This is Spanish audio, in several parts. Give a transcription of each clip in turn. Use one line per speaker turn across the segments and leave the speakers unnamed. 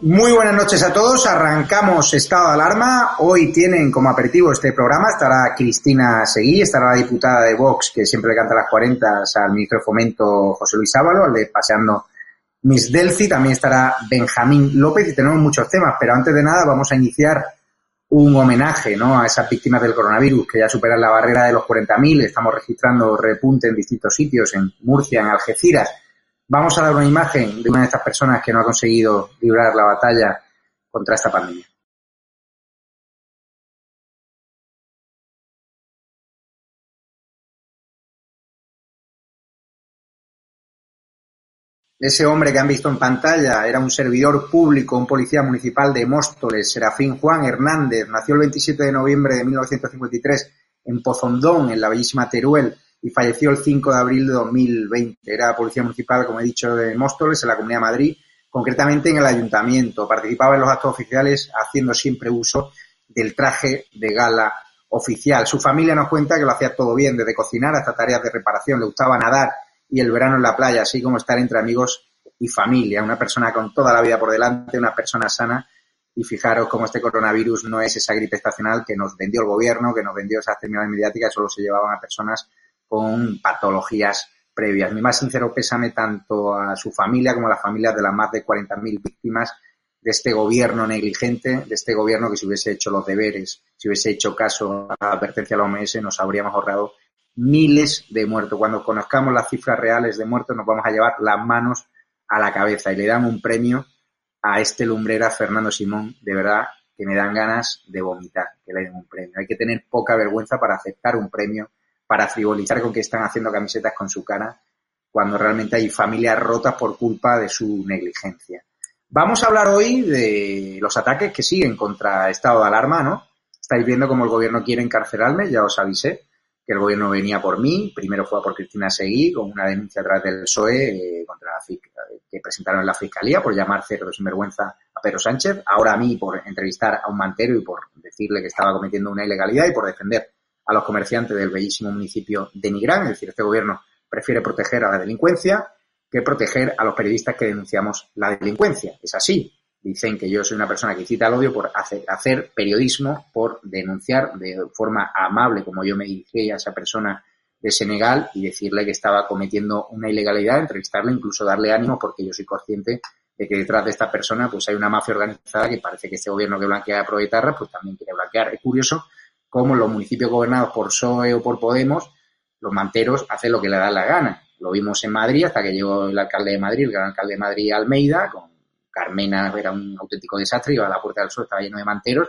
Muy buenas noches a todos. Arrancamos estado de alarma. Hoy tienen como aperitivo este programa. Estará Cristina Seguí, estará la diputada de Vox, que siempre le canta las 40 al ministro de Fomento José Luis Ábalo, al de Paseando Miss Delci. También estará Benjamín López y tenemos muchos temas. Pero antes de nada vamos a iniciar un homenaje ¿no? a esas víctimas del coronavirus que ya superan la barrera de los 40.000. Estamos registrando repunte en distintos sitios, en Murcia, en Algeciras Vamos a dar una imagen de una de estas personas que no ha conseguido librar la batalla contra esta pandemia. Ese hombre que han visto en pantalla era un servidor público, un policía municipal de Móstoles, Serafín Juan Hernández. Nació el 27 de noviembre de 1953 en Pozondón, en la bellísima Teruel y falleció el 5 de abril de 2020. Era policía municipal, como he dicho, de Móstoles, en la Comunidad de Madrid, concretamente en el ayuntamiento. Participaba en los actos oficiales haciendo siempre uso del traje de gala oficial. Su familia nos cuenta que lo hacía todo bien, desde cocinar hasta tareas de reparación. Le gustaba nadar y el verano en la playa, así como estar entre amigos y familia. Una persona con toda la vida por delante, una persona sana. Y fijaros cómo este coronavirus no es esa gripe estacional que nos vendió el gobierno, que nos vendió esas terminales mediáticas, solo se llevaban a personas con patologías previas. Mi más sincero pésame tanto a su familia como a las familias de las más de 40.000 víctimas de este gobierno negligente, de este gobierno que si hubiese hecho los deberes, si hubiese hecho caso a la advertencia de la OMS, nos habríamos ahorrado miles de muertos. Cuando conozcamos las cifras reales de muertos, nos vamos a llevar las manos a la cabeza y le damos un premio a este lumbrera Fernando Simón, de verdad que me dan ganas de vomitar, que le den un premio. Hay que tener poca vergüenza para aceptar un premio para frivolizar con que están haciendo camisetas con su cara, cuando realmente hay familias rotas por culpa de su negligencia. Vamos a hablar hoy de los ataques que siguen contra estado de alarma, ¿no? Estáis viendo cómo el gobierno quiere encarcelarme, ya os avisé que el gobierno venía por mí, primero fue por Cristina Seguí, con una denuncia a través del PSOE eh, contra la que presentaron en la Fiscalía por llamar cerdo sinvergüenza a Pedro Sánchez, ahora a mí por entrevistar a un mantero y por decirle que estaba cometiendo una ilegalidad y por defender a los comerciantes del bellísimo municipio de Nigrán. Es decir, este gobierno prefiere proteger a la delincuencia que proteger a los periodistas que denunciamos la delincuencia. Es así. Dicen que yo soy una persona que cita el odio por hacer, periodismo, por denunciar de forma amable, como yo me dirigí a esa persona de Senegal y decirle que estaba cometiendo una ilegalidad, entrevistarle, incluso darle ánimo, porque yo soy consciente de que detrás de esta persona pues hay una mafia organizada que parece que este gobierno que blanquea a Proetarra pues también quiere blanquear. Es curioso como los municipios gobernados por PSOE o por Podemos, los manteros hacen lo que le da la gana. Lo vimos en Madrid hasta que llegó el alcalde de Madrid, el gran alcalde de Madrid Almeida, con Carmena era un auténtico desastre, iba a la Puerta del Sol, estaba lleno de manteros,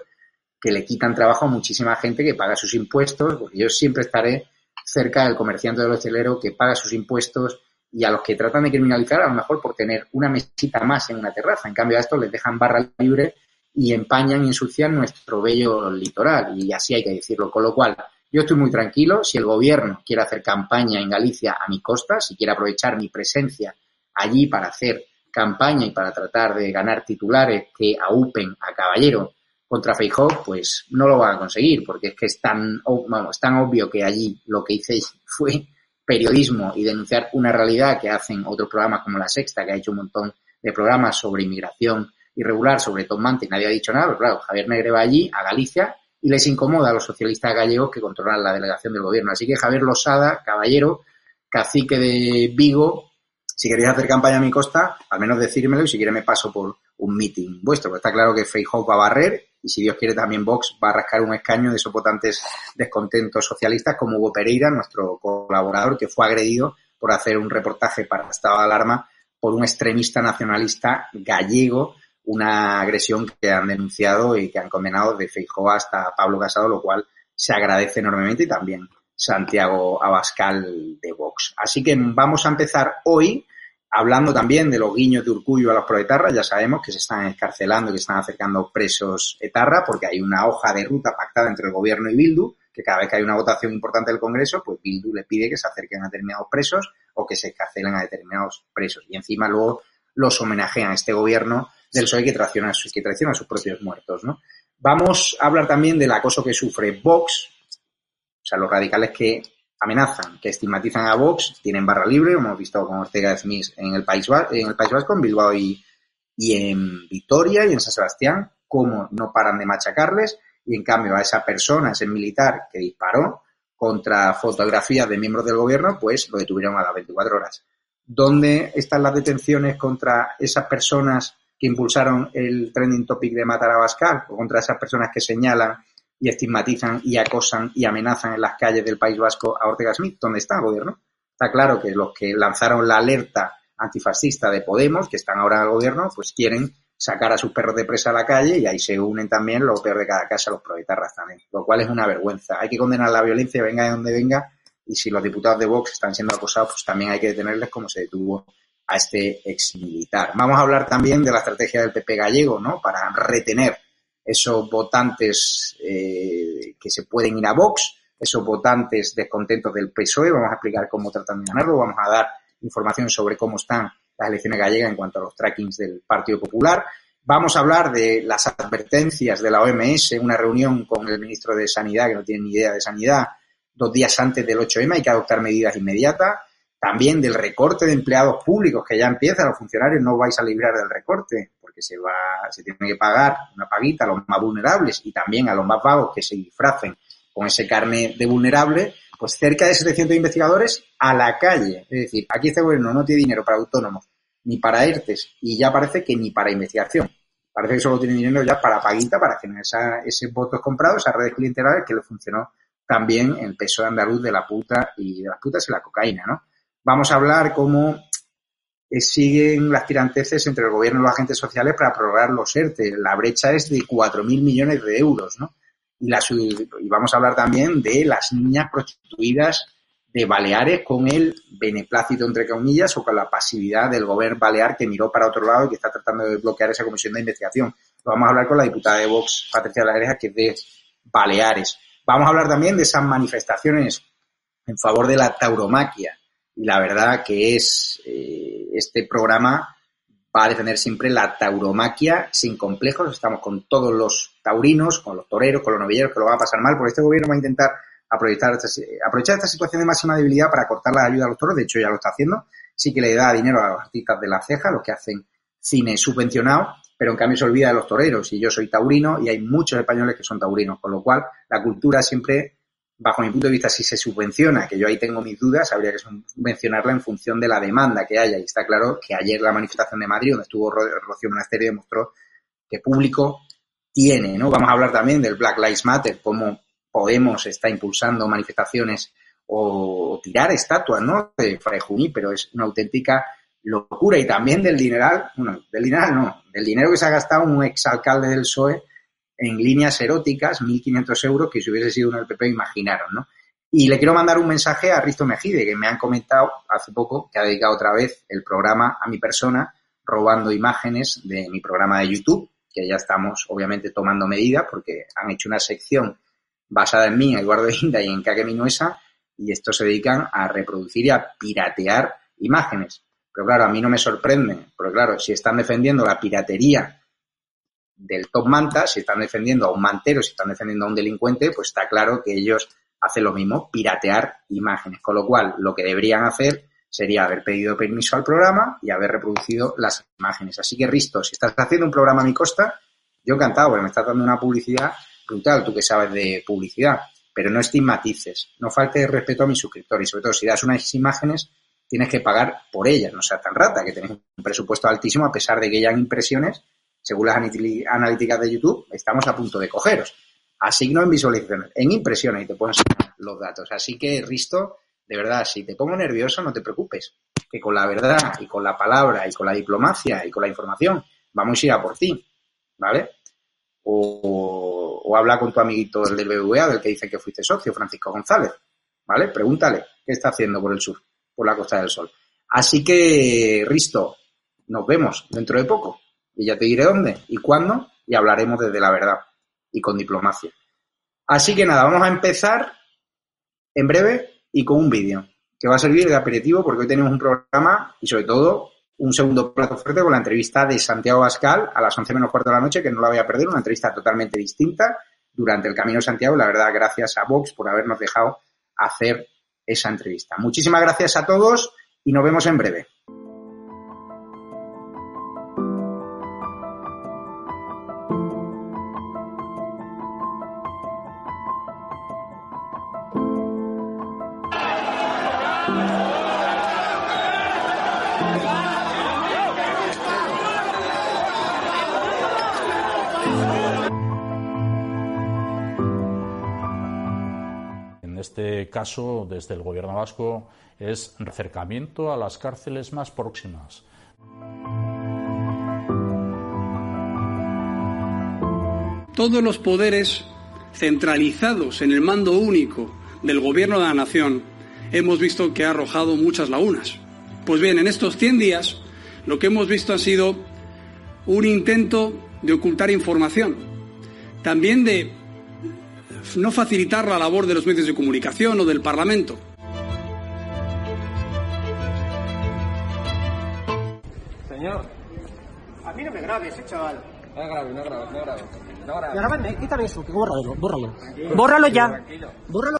que le quitan trabajo a muchísima gente que paga sus impuestos, porque yo siempre estaré cerca del comerciante del hostelero que paga sus impuestos y a los que tratan de criminalizar a lo mejor por tener una mesita más en una terraza. En cambio a estos les dejan barra libre y empañan y ensucian nuestro bello litoral, y así hay que decirlo. Con lo cual, yo estoy muy tranquilo. Si el gobierno quiere hacer campaña en Galicia a mi costa, si quiere aprovechar mi presencia allí para hacer campaña y para tratar de ganar titulares que aupen a Caballero contra Feijóo, pues no lo van a conseguir, porque es que es tan, vamos, tan obvio que allí lo que hice fue periodismo y denunciar una realidad que hacen otros programas como La Sexta, que ha hecho un montón de programas sobre inmigración irregular sobre Tom Mante nadie ha dicho nada, pero claro, Javier Negre va allí, a Galicia, y les incomoda a los socialistas gallegos que controlan la delegación del gobierno. Así que Javier Losada, caballero, cacique de Vigo, si queréis hacer campaña a mi costa, al menos decírmelo y si quiere me paso por un meeting vuestro. Porque está claro que Feijóo va a barrer y si Dios quiere también Vox va a rascar un escaño de esos potentes descontentos socialistas como Hugo Pereira, nuestro colaborador, que fue agredido por hacer un reportaje para Estado de Alarma por un extremista nacionalista gallego una agresión que han denunciado y que han condenado de Feijóo hasta Pablo Casado, lo cual se agradece enormemente y también Santiago Abascal de Vox. Así que vamos a empezar hoy hablando también de los guiños de Urcullo a los proetarras. Ya sabemos que se están escarcelando, que están acercando presos etarra, porque hay una hoja de ruta pactada entre el gobierno y Bildu, que cada vez que hay una votación importante del Congreso, pues Bildu le pide que se acerquen a determinados presos o que se escarcelen a determinados presos. Y encima luego los homenajean este gobierno del PSOE que traiciona, que traiciona a sus propios muertos, ¿no? Vamos a hablar también del acoso que sufre Vox, o sea, los radicales que amenazan, que estigmatizan a Vox, tienen barra libre, hemos visto con Ortega Smith en el País, en el País Vasco, en Bilbao y, y en Vitoria y en San Sebastián, cómo no paran de machacarles y en cambio a esa persona, ese militar que disparó contra fotografías de miembros del gobierno, pues lo detuvieron a las 24 horas. ¿Dónde están las detenciones contra esas personas que impulsaron el trending topic de matar a Bascal o contra esas personas que señalan y estigmatizan y acosan y amenazan en las calles del País Vasco a Ortega Smith. ¿Dónde está el gobierno? Está claro que los que lanzaron la alerta antifascista de Podemos, que están ahora en el gobierno, pues quieren sacar a sus perros de presa a la calle y ahí se unen también los peor de cada casa, los proletarras también, lo cual es una vergüenza. Hay que condenar la violencia, venga de donde venga, y si los diputados de Vox están siendo acosados, pues también hay que detenerles como se detuvo a este ex militar. Vamos a hablar también de la estrategia del PP gallego, ¿no? Para retener esos votantes eh, que se pueden ir a Vox, esos votantes descontentos del PSOE. Vamos a explicar cómo tratan de ganarlo. Vamos a dar información sobre cómo están las elecciones gallegas en cuanto a los trackings del Partido Popular. Vamos a hablar de las advertencias de la OMS, una reunión con el ministro de Sanidad, que no tiene ni idea de sanidad, dos días antes del 8M, hay que adoptar medidas inmediatas. También del recorte de empleados públicos que ya empieza, los funcionarios no vais a librar del recorte se va, se tiene que pagar una paguita a los más vulnerables y también a los más vagos que se disfracen con ese carne de vulnerable, pues cerca de 700 investigadores a la calle. Es decir, aquí este gobierno no tiene dinero para autónomos ni para ERTES y ya parece que ni para investigación. Parece que solo tiene dinero ya para paguita, para generar esa, ese votos comprados, esas redes clientelares que le funcionó también el peso de andaluz de la puta y de las putas y la cocaína, ¿no? Vamos a hablar cómo eh, siguen las tiranteces entre el gobierno y los agentes sociales para prorrogar los ERTE. La brecha es de 4.000 millones de euros, ¿no? Y, la, y vamos a hablar también de las niñas prostituidas de Baleares con el beneplácito, entre comillas, o con la pasividad del gobierno balear que miró para otro lado y que está tratando de bloquear esa comisión de investigación. Vamos a hablar con la diputada de Vox, Patricia Lagreja, que es de Baleares. Vamos a hablar también de esas manifestaciones en favor de la tauromaquia. Y la verdad que es... Eh, este programa va a defender siempre la tauromaquia sin complejos. Estamos con todos los taurinos, con los toreros, con los novilleros que lo van a pasar mal, porque este gobierno va a intentar aprovechar esta, aprovechar esta situación de máxima debilidad para cortar la ayuda a los toros. De hecho, ya lo está haciendo. Sí que le da dinero a los artistas de la ceja, los que hacen cine subvencionado, pero en cambio se olvida de los toreros. Y yo soy taurino y hay muchos españoles que son taurinos, con lo cual la cultura siempre bajo mi punto de vista, si se subvenciona, que yo ahí tengo mis dudas, habría que subvencionarla en función de la demanda que haya. Y está claro que ayer la manifestación de Madrid, donde estuvo Rocío Monasterio, demostró que público tiene, ¿no? Vamos a hablar también del Black Lives Matter, cómo Podemos está impulsando manifestaciones o tirar estatuas, ¿no? De Fray pero es una auténtica locura. Y también del dineral, bueno, del dineral no, del dinero que se ha gastado un exalcalde del PSOE en líneas eróticas, 1.500 euros, que si hubiese sido uno del imaginaron, ¿no? Y le quiero mandar un mensaje a Risto Mejide, que me han comentado hace poco que ha dedicado otra vez el programa a mi persona, robando imágenes de mi programa de YouTube, que ya estamos obviamente tomando medidas porque han hecho una sección basada en mí, Eduardo Inda y en Kake Minuesa, y estos se dedican a reproducir y a piratear imágenes. Pero claro, a mí no me sorprende, porque claro, si están defendiendo la piratería del top manta, si están defendiendo a un mantero, si están defendiendo a un delincuente, pues está claro que ellos hacen lo mismo, piratear imágenes. Con lo cual, lo que deberían hacer sería haber pedido permiso al programa y haber reproducido las imágenes. Así que, Risto, si estás haciendo un programa a mi costa, yo encantado, porque me estás dando una publicidad brutal, tú que sabes de publicidad, pero no estigmatices, no falte respeto a mis suscriptores y sobre todo si das unas imágenes, tienes que pagar por ellas, no sea tan rata, que tenés un presupuesto altísimo a pesar de que hayan impresiones según las analíticas de YouTube, estamos a punto de cogeros. Así no en visualizaciones, en impresiones y te pueden enseñar los datos. Así que, Risto, de verdad, si te pongo nervioso, no te preocupes, que con la verdad y con la palabra y con la diplomacia y con la información vamos a ir a por ti, ¿vale? O, o habla con tu amiguito del BBVA, del que dice que fuiste socio, Francisco González, ¿vale? Pregúntale qué está haciendo por el sur, por la Costa del Sol. Así que, Risto, nos vemos dentro de poco. Y ya te diré dónde y cuándo y hablaremos desde la verdad y con diplomacia. Así que nada, vamos a empezar en breve y con un vídeo que va a servir de aperitivo porque hoy tenemos un programa y sobre todo un segundo plato fuerte con la entrevista de Santiago Bascal a las 11 menos cuarto de la noche, que no la voy a perder, una entrevista totalmente distinta durante el Camino de Santiago. La verdad, gracias a Vox por habernos dejado hacer esa entrevista. Muchísimas gracias a todos y nos vemos en breve.
Caso, desde el Gobierno vasco, es acercamiento a las cárceles más próximas.
Todos los poderes centralizados en el mando único del Gobierno de la Nación hemos visto que ha arrojado muchas lagunas. Pues bien, en estos 100 días lo que hemos visto ha sido un intento de ocultar información, también de no facilitar la labor de los medios de comunicación o del Parlamento.
Señor, a mí no me grabes, eh, chaval.
No grabes, no grabes, no grabes. No grabes.
Grábame, quítame eso, que bórralo, bórralo. Bórralo ya. Bórralo.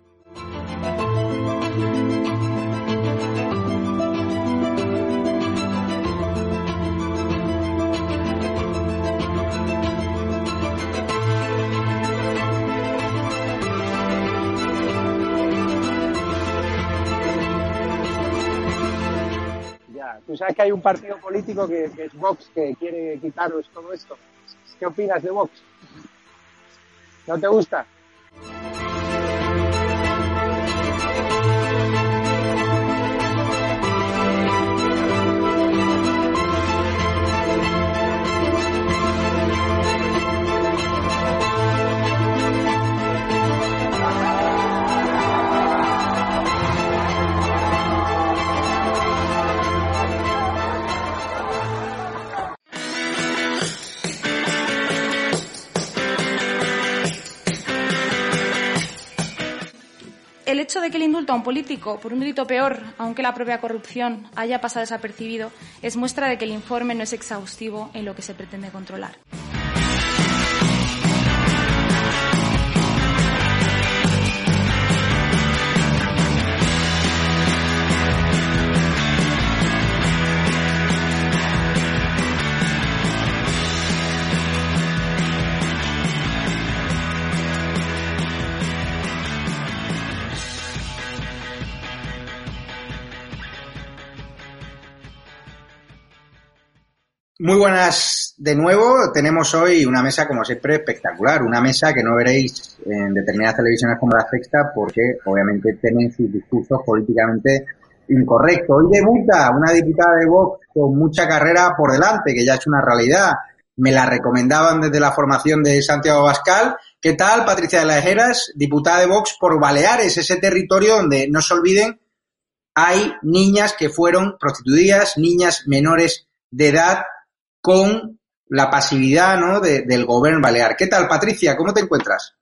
Tú sabes que hay un partido político que, es Vox que quiere quitaros todo esto. ¿Qué opinas de Vox? ¿No te gusta?
El hecho de que el indulto a un político por un delito peor, aunque la propia corrupción haya pasado desapercibido, es muestra de que el informe no es exhaustivo en lo que se pretende controlar.
Muy buenas de nuevo. Tenemos hoy una mesa, como siempre, espectacular. Una mesa que no veréis en determinadas televisiones como la Sexta porque obviamente tienen sus discursos políticamente incorrectos. Hoy debuta una diputada de Vox con mucha carrera por delante, que ya es una realidad. Me la recomendaban desde la formación de Santiago Bascal. ¿Qué tal, Patricia de las Heras, diputada de Vox por Baleares, ese territorio donde, no se olviden, hay niñas que fueron prostituidas, niñas menores de edad con la pasividad ¿no? de- del gobierno balear. ¿Qué tal, Patricia? ¿Cómo te encuentras?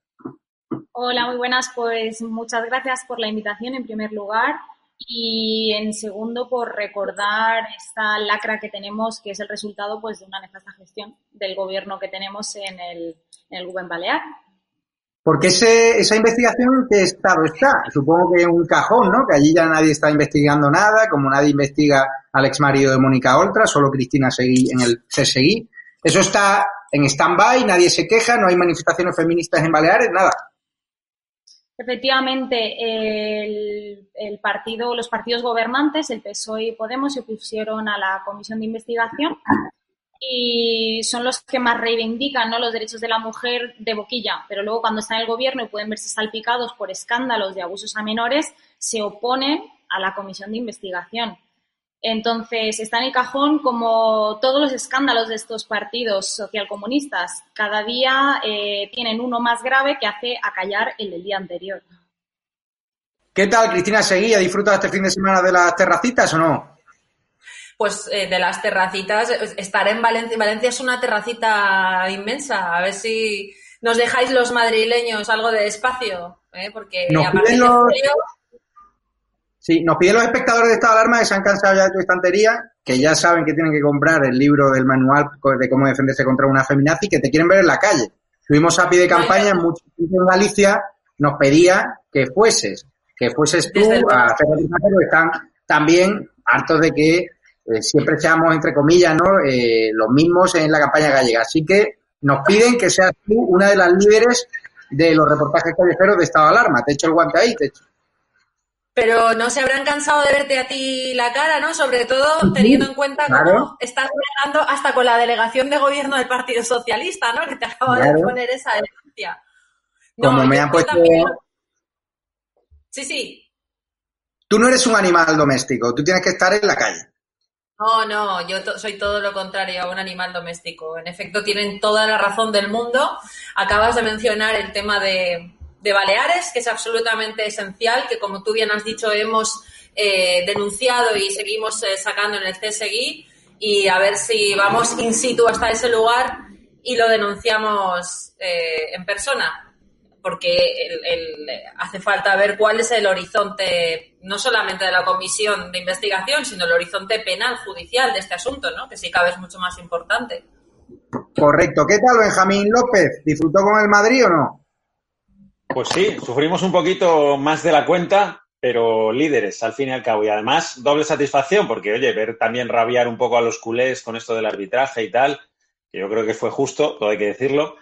Hola, muy buenas. Pues muchas gracias por la invitación en primer lugar y en segundo por recordar esta lacra que tenemos que es el resultado pues de una nefasta gestión del gobierno que tenemos en el, en el Balear.
Porque ese, esa investigación, ¿en qué estado está? Supongo que en un cajón, ¿no? Que allí ya nadie está investigando nada, como nadie investiga al ex marido de Mónica Oltra, solo Cristina Seguí en el CSI. Eso está en stand-by, nadie se queja, no hay manifestaciones feministas en Baleares, nada.
Efectivamente, el, el partido, los partidos gobernantes, el PSOE y Podemos, se opusieron a la comisión de investigación y son los que más reivindican ¿no? los derechos de la mujer de boquilla, pero luego cuando están en el gobierno y pueden verse salpicados por escándalos de abusos a menores, se oponen a la comisión de investigación. Entonces, está en el cajón como todos los escándalos de estos partidos socialcomunistas. Cada día eh, tienen uno más grave que hace acallar el del día anterior.
¿Qué tal, Cristina Seguía? ¿Disfruta este fin de semana de las terracitas o no?
Pues eh, de las terracitas, estaré en Valencia. Valencia es una terracita inmensa. A ver si nos dejáis los madrileños algo de espacio, ¿eh? porque
a partir de julio Sí, nos piden los espectadores de estado de alarma que se han cansado ya de tu estantería, que ya saben que tienen que comprar el libro del manual de cómo defenderse contra una feminazi, que te quieren ver en la calle. Tuvimos a pie de campaña en muchos en Galicia, nos pedía que fueses, que fueses tú a hacer pero están también hartos de que eh, siempre seamos, entre comillas, ¿no? Eh, los mismos en la campaña gallega. Así que nos piden que seas tú una de las líderes de los reportajes callejeros de estado de alarma. Te echo el guante ahí, te echo
pero no se habrán cansado de verte a ti la cara, ¿no? Sobre todo teniendo en cuenta cómo estás gobernando hasta con la delegación de gobierno del Partido Socialista, ¿no? Que te acaba de poner esa denuncia.
como me han puesto...
Sí, sí.
Tú no eres un animal doméstico, tú tienes que estar en la calle.
No, no, yo soy todo lo contrario a un animal doméstico. En efecto, tienen toda la razón del mundo. Acabas de mencionar el tema de, de Baleares, que es absolutamente esencial, que como tú bien has dicho hemos eh, denunciado y seguimos eh, sacando en el CSGI y a ver si vamos in situ hasta ese lugar y lo denunciamos eh, en persona, porque hace falta ver cuál es el horizonte, no solamente de la comisión de investigación, sino el horizonte penal, judicial de este asunto, ¿no? que sí cabe es mucho más importante.
Correcto. ¿Qué tal, Benjamín López? ¿Disfrutó con el Madrid o no?
Pues sí, sufrimos un poquito más de la cuenta, pero líderes al fin y al cabo. Y además, doble satisfacción, porque oye, ver también rabiar un poco a los culés con esto del arbitraje y tal, que yo creo que fue justo, todo hay que decirlo,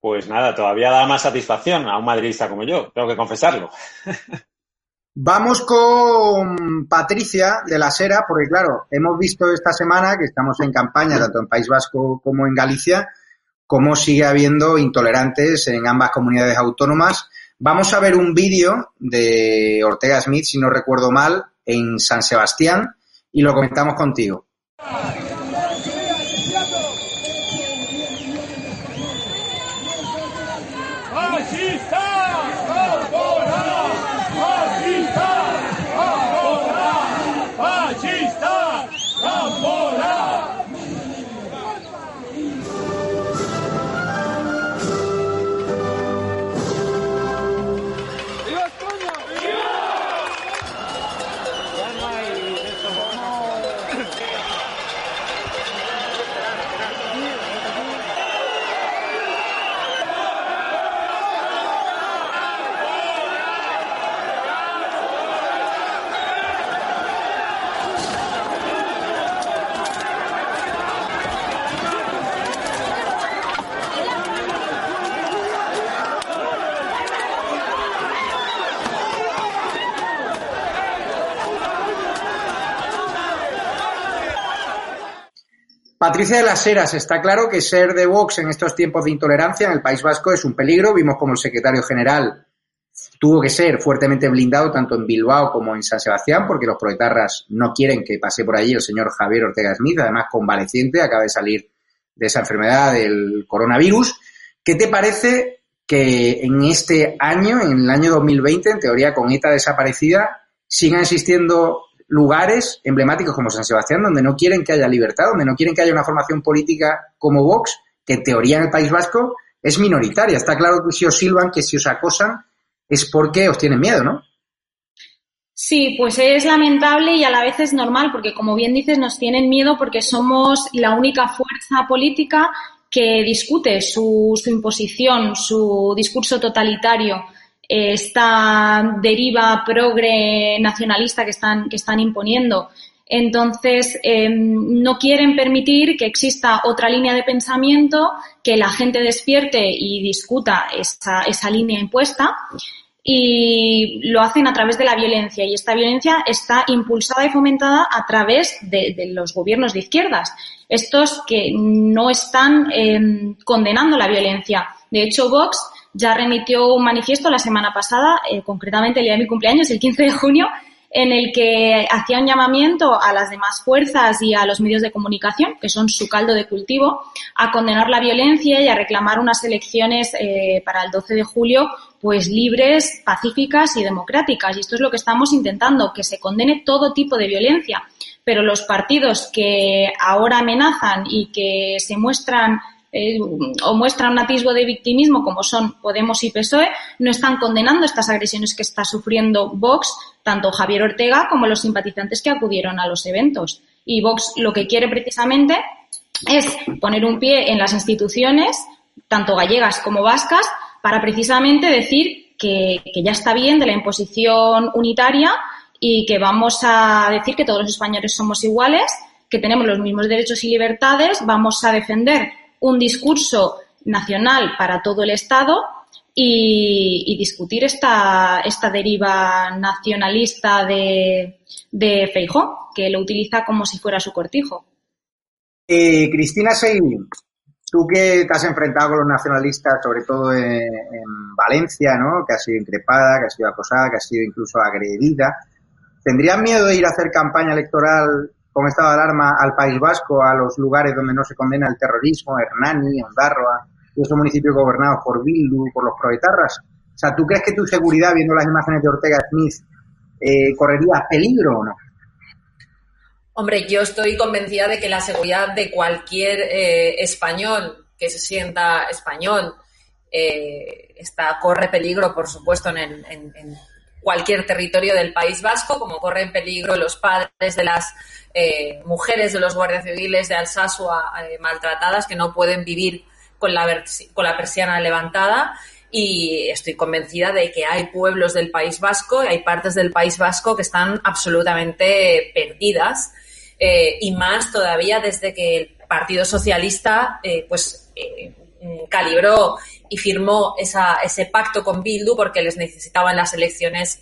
pues nada, todavía da más satisfacción a un madridista como yo, tengo que confesarlo.
Vamos con Patricia de la Sera, porque claro, hemos visto esta semana que estamos en campaña, tanto en País Vasco como en Galicia, cómo sigue habiendo intolerantes en ambas comunidades autónomas. Vamos a ver un vídeo de Ortega Smith, si no recuerdo mal, en San Sebastián y lo comentamos contigo. Patricia de las Heras, está claro que ser de Vox en estos tiempos de intolerancia en el País Vasco es un peligro. Vimos como el secretario general tuvo que ser fuertemente blindado tanto en Bilbao como en San Sebastián, porque los proetarras no quieren que pase por allí el señor Javier Ortega Smith, además convaleciente, acaba de salir de esa enfermedad del coronavirus. ¿Qué te parece que en este año, en el año 2020, en teoría con ETA desaparecida, sigan existiendo lugares emblemáticos como San Sebastián donde no quieren que haya libertad, donde no quieren que haya una formación política como Vox, que en teoría en el País Vasco es minoritaria. Está claro que si os silban, que si os acosan, es porque os tienen miedo, ¿no?
Sí, pues es lamentable y a la vez es normal, porque como bien dices, nos tienen miedo porque somos la única fuerza política que discute su, su imposición, su discurso totalitario esta deriva progre nacionalista que están, que están imponiendo. Entonces, em, no quieren permitir que exista otra línea de pensamiento, que la gente despierte y discuta esa, esa línea impuesta y lo hacen a través de la violencia y esta violencia está impulsada y fomentada a través de, los gobiernos de izquierdas, estos que no están em, condenando la violencia. De hecho, Vox ya remitió un manifiesto la semana pasada, eh, concretamente el día de mi cumpleaños, el 15 de junio, en el que hacía un llamamiento a las demás fuerzas y a los medios de comunicación, que son su caldo de cultivo, a condenar la violencia y a reclamar unas elecciones eh, para el 12 de julio pues libres, pacíficas y democráticas. Y esto es lo que estamos intentando, que se condene todo tipo de violencia. Pero los partidos que ahora amenazan y que se muestran eh, o muestran un atisbo de victimismo como son Podemos y PSOE, no están condenando estas agresiones que está sufriendo Vox, tanto Javier Ortega como los simpatizantes que acudieron a los eventos. Y Vox lo que quiere precisamente es poner un pie en las instituciones, tanto gallegas como vascas, para precisamente decir que ya está bien de la imposición unitaria y que vamos a decir que todos los españoles somos iguales, que tenemos los mismos derechos y libertades, vamos a defender un discurso nacional para todo el Estado y, discutir esta, esta deriva nacionalista de, de Feijó, que lo utiliza como si fuera su cortijo.
Eh, Cristina Seidín, tú que te has enfrentado con los nacionalistas, sobre todo en, en, Valencia, ¿no? que ha sido increpada, que ha sido acosada, que ha sido incluso agredida, ¿tendrías miedo de ir a hacer campaña electoral con estado de alarma al País Vasco, a los lugares donde no se condena el terrorismo, Hernani, Ondarroa, y esos municipios gobernados por Bildu, por los proetarras. O sea, ¿tú crees que tu seguridad, viendo las imágenes de Ortega Smith, eh, correría peligro o no?
Hombre, yo estoy convencida de que la seguridad de cualquier eh, español que se sienta español eh, está, corre peligro, por supuesto, en, en, en cualquier territorio del País Vasco, como corren peligro los padres de las eh, mujeres de los guardias civiles de Alsasua eh, maltratadas que no pueden vivir con la, con la persiana levantada. Y estoy convencida de que hay pueblos del País Vasco y hay partes del País Vasco que están absolutamente perdidas. Eh, y más todavía desde que el Partido Socialista pues calibró y firmó ese pacto con Bildu porque les necesitaban las elecciones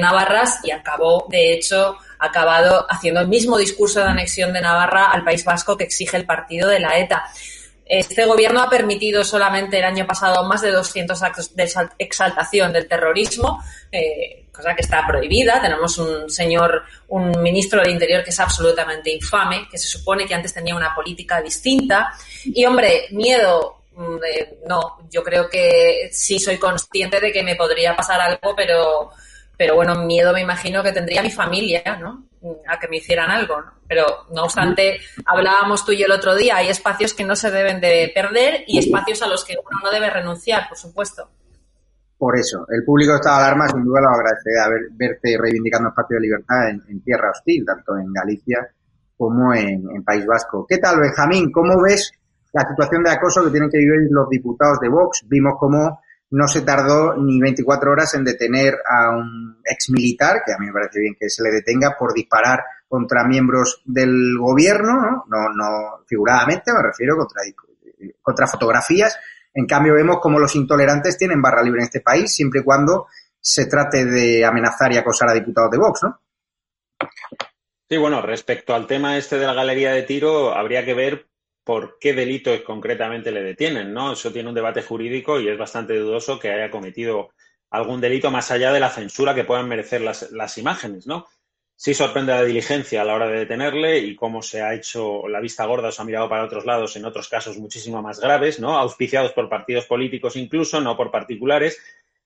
navarras y acabó, de hecho, acabado haciendo el mismo discurso de anexión de Navarra al País Vasco que exige el partido de la ETA. Este gobierno ha permitido solamente el año pasado más de 200 actos de exaltación del terrorismo, eh, cosa que está prohibida. Tenemos un señor, un ministro del Interior que es absolutamente infame, que se supone que antes tenía una política distinta. Y, hombre, miedo, no, yo creo que sí soy consciente de que me podría pasar algo, pero pero bueno, miedo me imagino que tendría mi familia, ¿no? A que me hicieran algo, ¿no? Pero no obstante, hablábamos tú y yo el otro día, hay espacios que no se deben de perder y espacios a los que uno no debe renunciar, por supuesto.
Por eso, el público de estado de alarma sin duda lo agradecería ver, verte reivindicando espacio de libertad en, tierra hostil, tanto en Galicia como en, en País Vasco. ¿Qué tal, Benjamín? ¿Cómo ves la situación de acoso que tienen que vivir los diputados de Vox? Vimos cómo no se tardó ni 24 horas en detener a un ex militar, que a mí me parece bien que se le detenga por disparar contra miembros del gobierno, no, no, figuradamente me refiero contra, contra fotografías. En cambio vemos como los intolerantes tienen barra libre en este país, siempre y cuando se trate de amenazar y acosar a diputados de Vox, ¿no?
Sí, bueno, respecto al tema este de la galería de tiro, habría que ver por qué delito concretamente le detienen, ¿no? Eso tiene un debate jurídico y es bastante dudoso que haya cometido algún delito más allá de la censura que puedan merecer las, las imágenes, ¿no? Sí sorprende la diligencia a la hora de detenerle y cómo se ha hecho la vista gorda se ha mirado para otros lados en otros casos muchísimo más graves, ¿no? Auspiciados por partidos políticos incluso, no por particulares.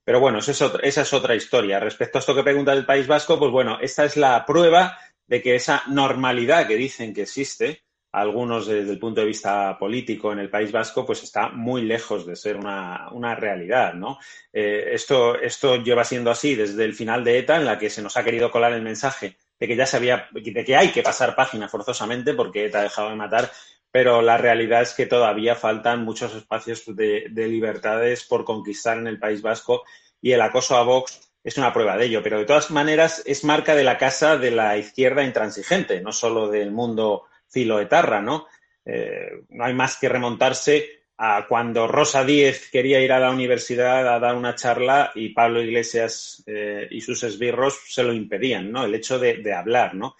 Pero bueno, es esa es otra historia. Respecto a esto que pregunta el País Vasco, pues bueno, esta es la prueba de que esa normalidad que dicen que existe, algunos desde el punto de vista político en el País Vasco, pues está muy lejos de ser una, una realidad, ¿no? Eh, esto, esto lleva siendo así desde el final de ETA, en la que se nos ha querido colar el mensaje de que ya se había, de que hay que pasar página forzosamente porque ETA ha dejado de matar, pero la realidad es que todavía faltan muchos espacios de, de libertades por conquistar en el País Vasco y el acoso a Vox es una prueba de ello, pero de todas maneras es marca de la casa de la izquierda intransigente, no solo del mundo filoetarra, ¿no? Eh, no hay más que remontarse a cuando Rosa Díez quería ir a la universidad a dar una charla y Pablo Iglesias eh, y sus esbirros se lo impedían, ¿no? El hecho de, de, hablar, ¿no?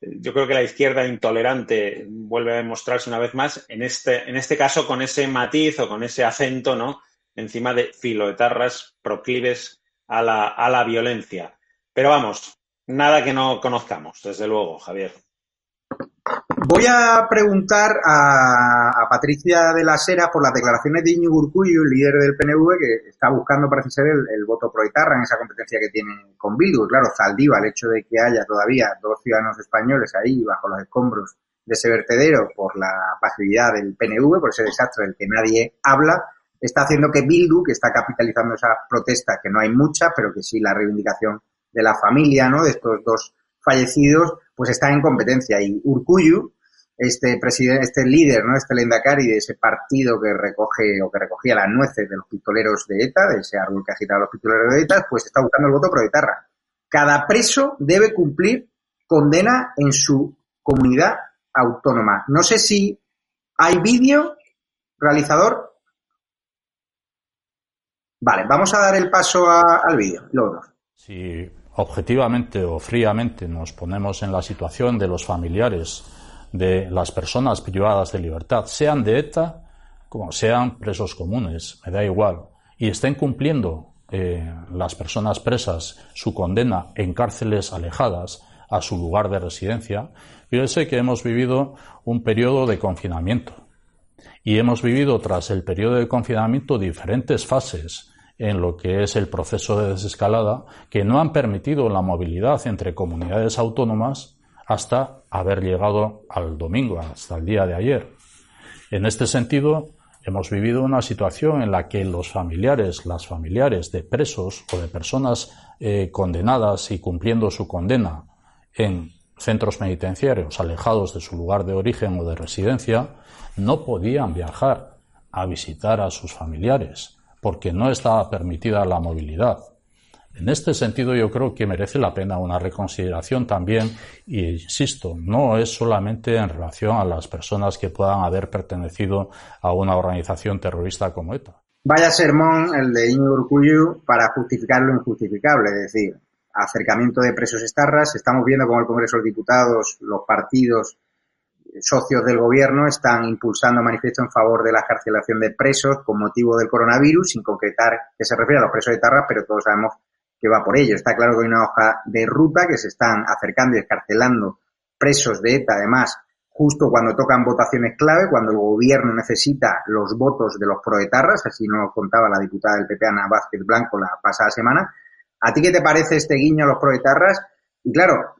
Yo creo que la izquierda intolerante vuelve a demostrarse una vez más, en este, en este caso con ese matiz o con ese acento, ¿no? Encima de filoetarras proclives a la, a la violencia. Pero vamos, nada que no conozcamos, desde luego, Javier.
Voy a preguntar a, Patricia de las Heras por las declaraciones de Iñigo Urcuyo, el líder del PNV, que está buscando, parece ser, el, voto pro etarra en esa competencia que tiene con Bildu. Claro, Zaldiva, el hecho de que haya todavía dos ciudadanos españoles ahí bajo los escombros de ese vertedero por la pasividad del PNV, por ese desastre del que nadie habla, está haciendo que Bildu, que está capitalizando esa protesta, que no hay mucha, pero que sí la reivindicación de la familia, ¿no? De estos dos fallecidos, pues está en competencia. Y Urcuyu, este presidente, este líder, ¿no? Este lendakari de ese partido que recoge o que recogía las nueces de los pistoleros de ETA, de ese árbol que agitaba los pistoleros de ETA, pues está buscando el voto pro etarra. Cada preso debe cumplir condena en su comunidad autónoma. No sé si hay vídeo, realizador. Vale, vamos a dar el paso al vídeo. Luego.
Si objetivamente o fríamente nos ponemos en la situación de los familiares de las personas privadas de libertad, sean de ETA como sean presos comunes, me da igual, y estén cumpliendo eh, las personas presas su condena en cárceles alejadas a su lugar de residencia, fíjese que hemos vivido un periodo de confinamiento y hemos vivido tras el periodo de confinamiento diferentes fases en lo que es el proceso de desescalada que no han permitido la movilidad entre comunidades autónomas hasta haber llegado al domingo, hasta el día de ayer. En este sentido, hemos vivido una situación en la que los familiares, las familiares de presos o de personas eh, condenadas y cumpliendo su condena en centros penitenciarios alejados de su lugar de origen o de residencia, no podían viajar a visitar a sus familiares porque no estaba permitida la movilidad. En este sentido yo creo que merece la pena una reconsideración también y insisto, no es solamente en relación a las personas que puedan haber pertenecido a una organización terrorista como ETA.
Vaya sermón el de Íñigo Urcuyu para justificar lo injustificable, es decir, acercamiento de presos estarras. Estamos viendo cómo el Congreso de los Diputados, los partidos socios del gobierno están impulsando manifiestos en favor de la escarcelación de presos con motivo del coronavirus, sin concretar que se refiere a los presos de Tarras, pero todos sabemos que va por ello. Está claro que hay una hoja de ruta que se están acercando y escarcelando presos de ETA, además, justo cuando tocan votaciones clave, cuando el gobierno necesita los votos de los proetarras, así nos contaba la diputada del PP Ana Vázquez Blanco la pasada semana. ¿A ti qué te parece este guiño a los proetarras? Y claro,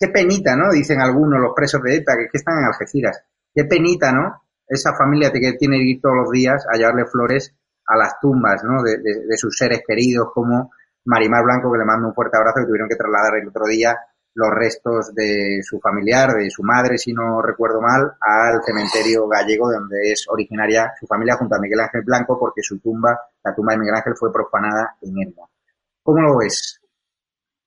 qué penita, ¿no? Dicen algunos, los presos de ETA, que, están en Algeciras. Qué penita, ¿no? Esa familia que tiene que ir todos los días a llevarle flores a las tumbas, ¿no? De, sus seres queridos, como Marimar Blanco, que le mando un fuerte abrazo, que tuvieron que trasladar el otro día los restos de su familiar, de su madre, si no recuerdo mal, al cementerio gallego, donde es originaria su familia, junto a Miguel Ángel Blanco, porque su tumba, la tumba de Miguel Ángel, fue profanada en Elmo. ¿Cómo lo ves?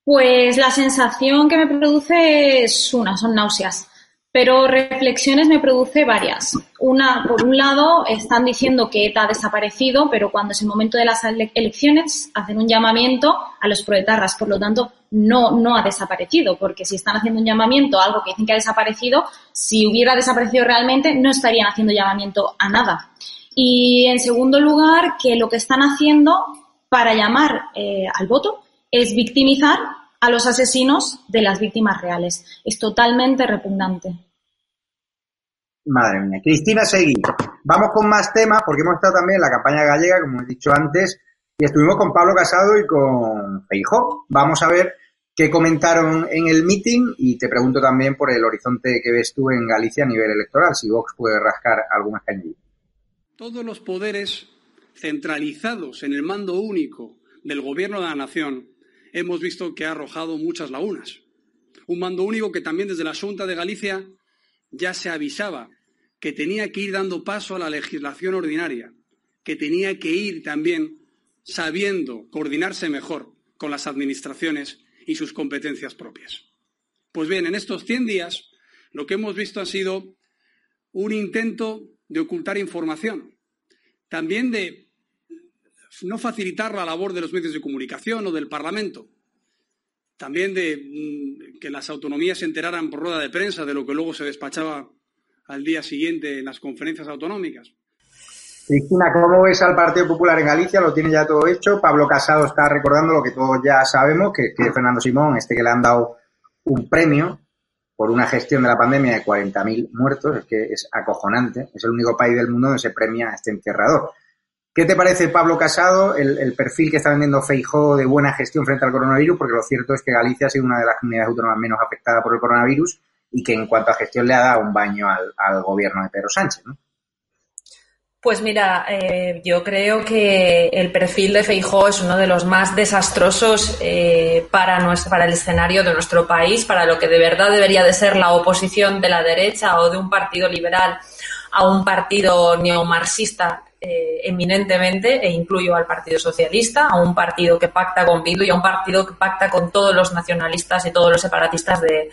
Pues la sensación que me produce es una, son náuseas. Pero reflexiones me produce varias. Una, por un lado, están diciendo que ETA ha desaparecido, pero cuando es el momento de las elecciones hacen un llamamiento a los proetarras. Por lo tanto, no, no ha desaparecido, porque si están haciendo un llamamiento a algo que dicen que ha desaparecido, si hubiera desaparecido realmente, no estarían haciendo llamamiento a nada. Y en segundo lugar, que lo que están haciendo para llamar eh, al voto es victimizar a los asesinos de las víctimas reales. Es totalmente repugnante.
Madre mía. Cristina Seguí. Vamos con más temas porque hemos estado también en la campaña gallega, como he dicho antes, y estuvimos con Pablo Casado y con Feijó. Vamos a ver qué comentaron en el meeting y te pregunto también por el horizonte que ves tú en Galicia a nivel electoral, si Vox puede rascar algún escaño.
Todos los poderes centralizados en el mando único del gobierno de la nación hemos visto que ha arrojado muchas lagunas. Un mando único que también desde la Junta de Galicia ya se avisaba que tenía que ir dando paso a la legislación ordinaria, que tenía que ir también sabiendo coordinarse mejor con las administraciones y sus competencias propias. Pues bien, en estos 100 días lo que hemos visto ha sido un intento de ocultar información, también de no facilitar la labor de los medios de comunicación o del Parlamento. También de mm, que las autonomías se enteraran por rueda de prensa de lo que luego se despachaba al día siguiente en las conferencias autonómicas.
Cristina, ¿cómo ves al Partido Popular en Galicia? Lo tiene ya todo hecho. Pablo Casado está recordando lo que todos ya sabemos, que, que Fernando Simón, este que le han dado un premio por una gestión de la pandemia de 40.000 muertos, es que es acojonante. Es el único país del mundo donde se premia a este enterrador. ¿Qué te parece, Pablo Casado, el, perfil que está vendiendo Feijó de buena gestión frente al coronavirus? Porque lo cierto es que Galicia ha sido una de las comunidades autónomas menos afectadas por el coronavirus y que en cuanto a gestión le ha dado un baño al, gobierno de Pedro Sánchez.
Pues mira, eh, yo creo que el perfil de Feijó es uno de los más desastrosos eh, para, nuestro, para el escenario de nuestro país, para lo que de verdad debería de ser la oposición de la derecha o de un partido liberal a un partido neomarxista eh, eminentemente, e incluyo al Partido Socialista, a un partido que pacta con Bildu y a un partido que pacta con todos los nacionalistas y todos los separatistas de,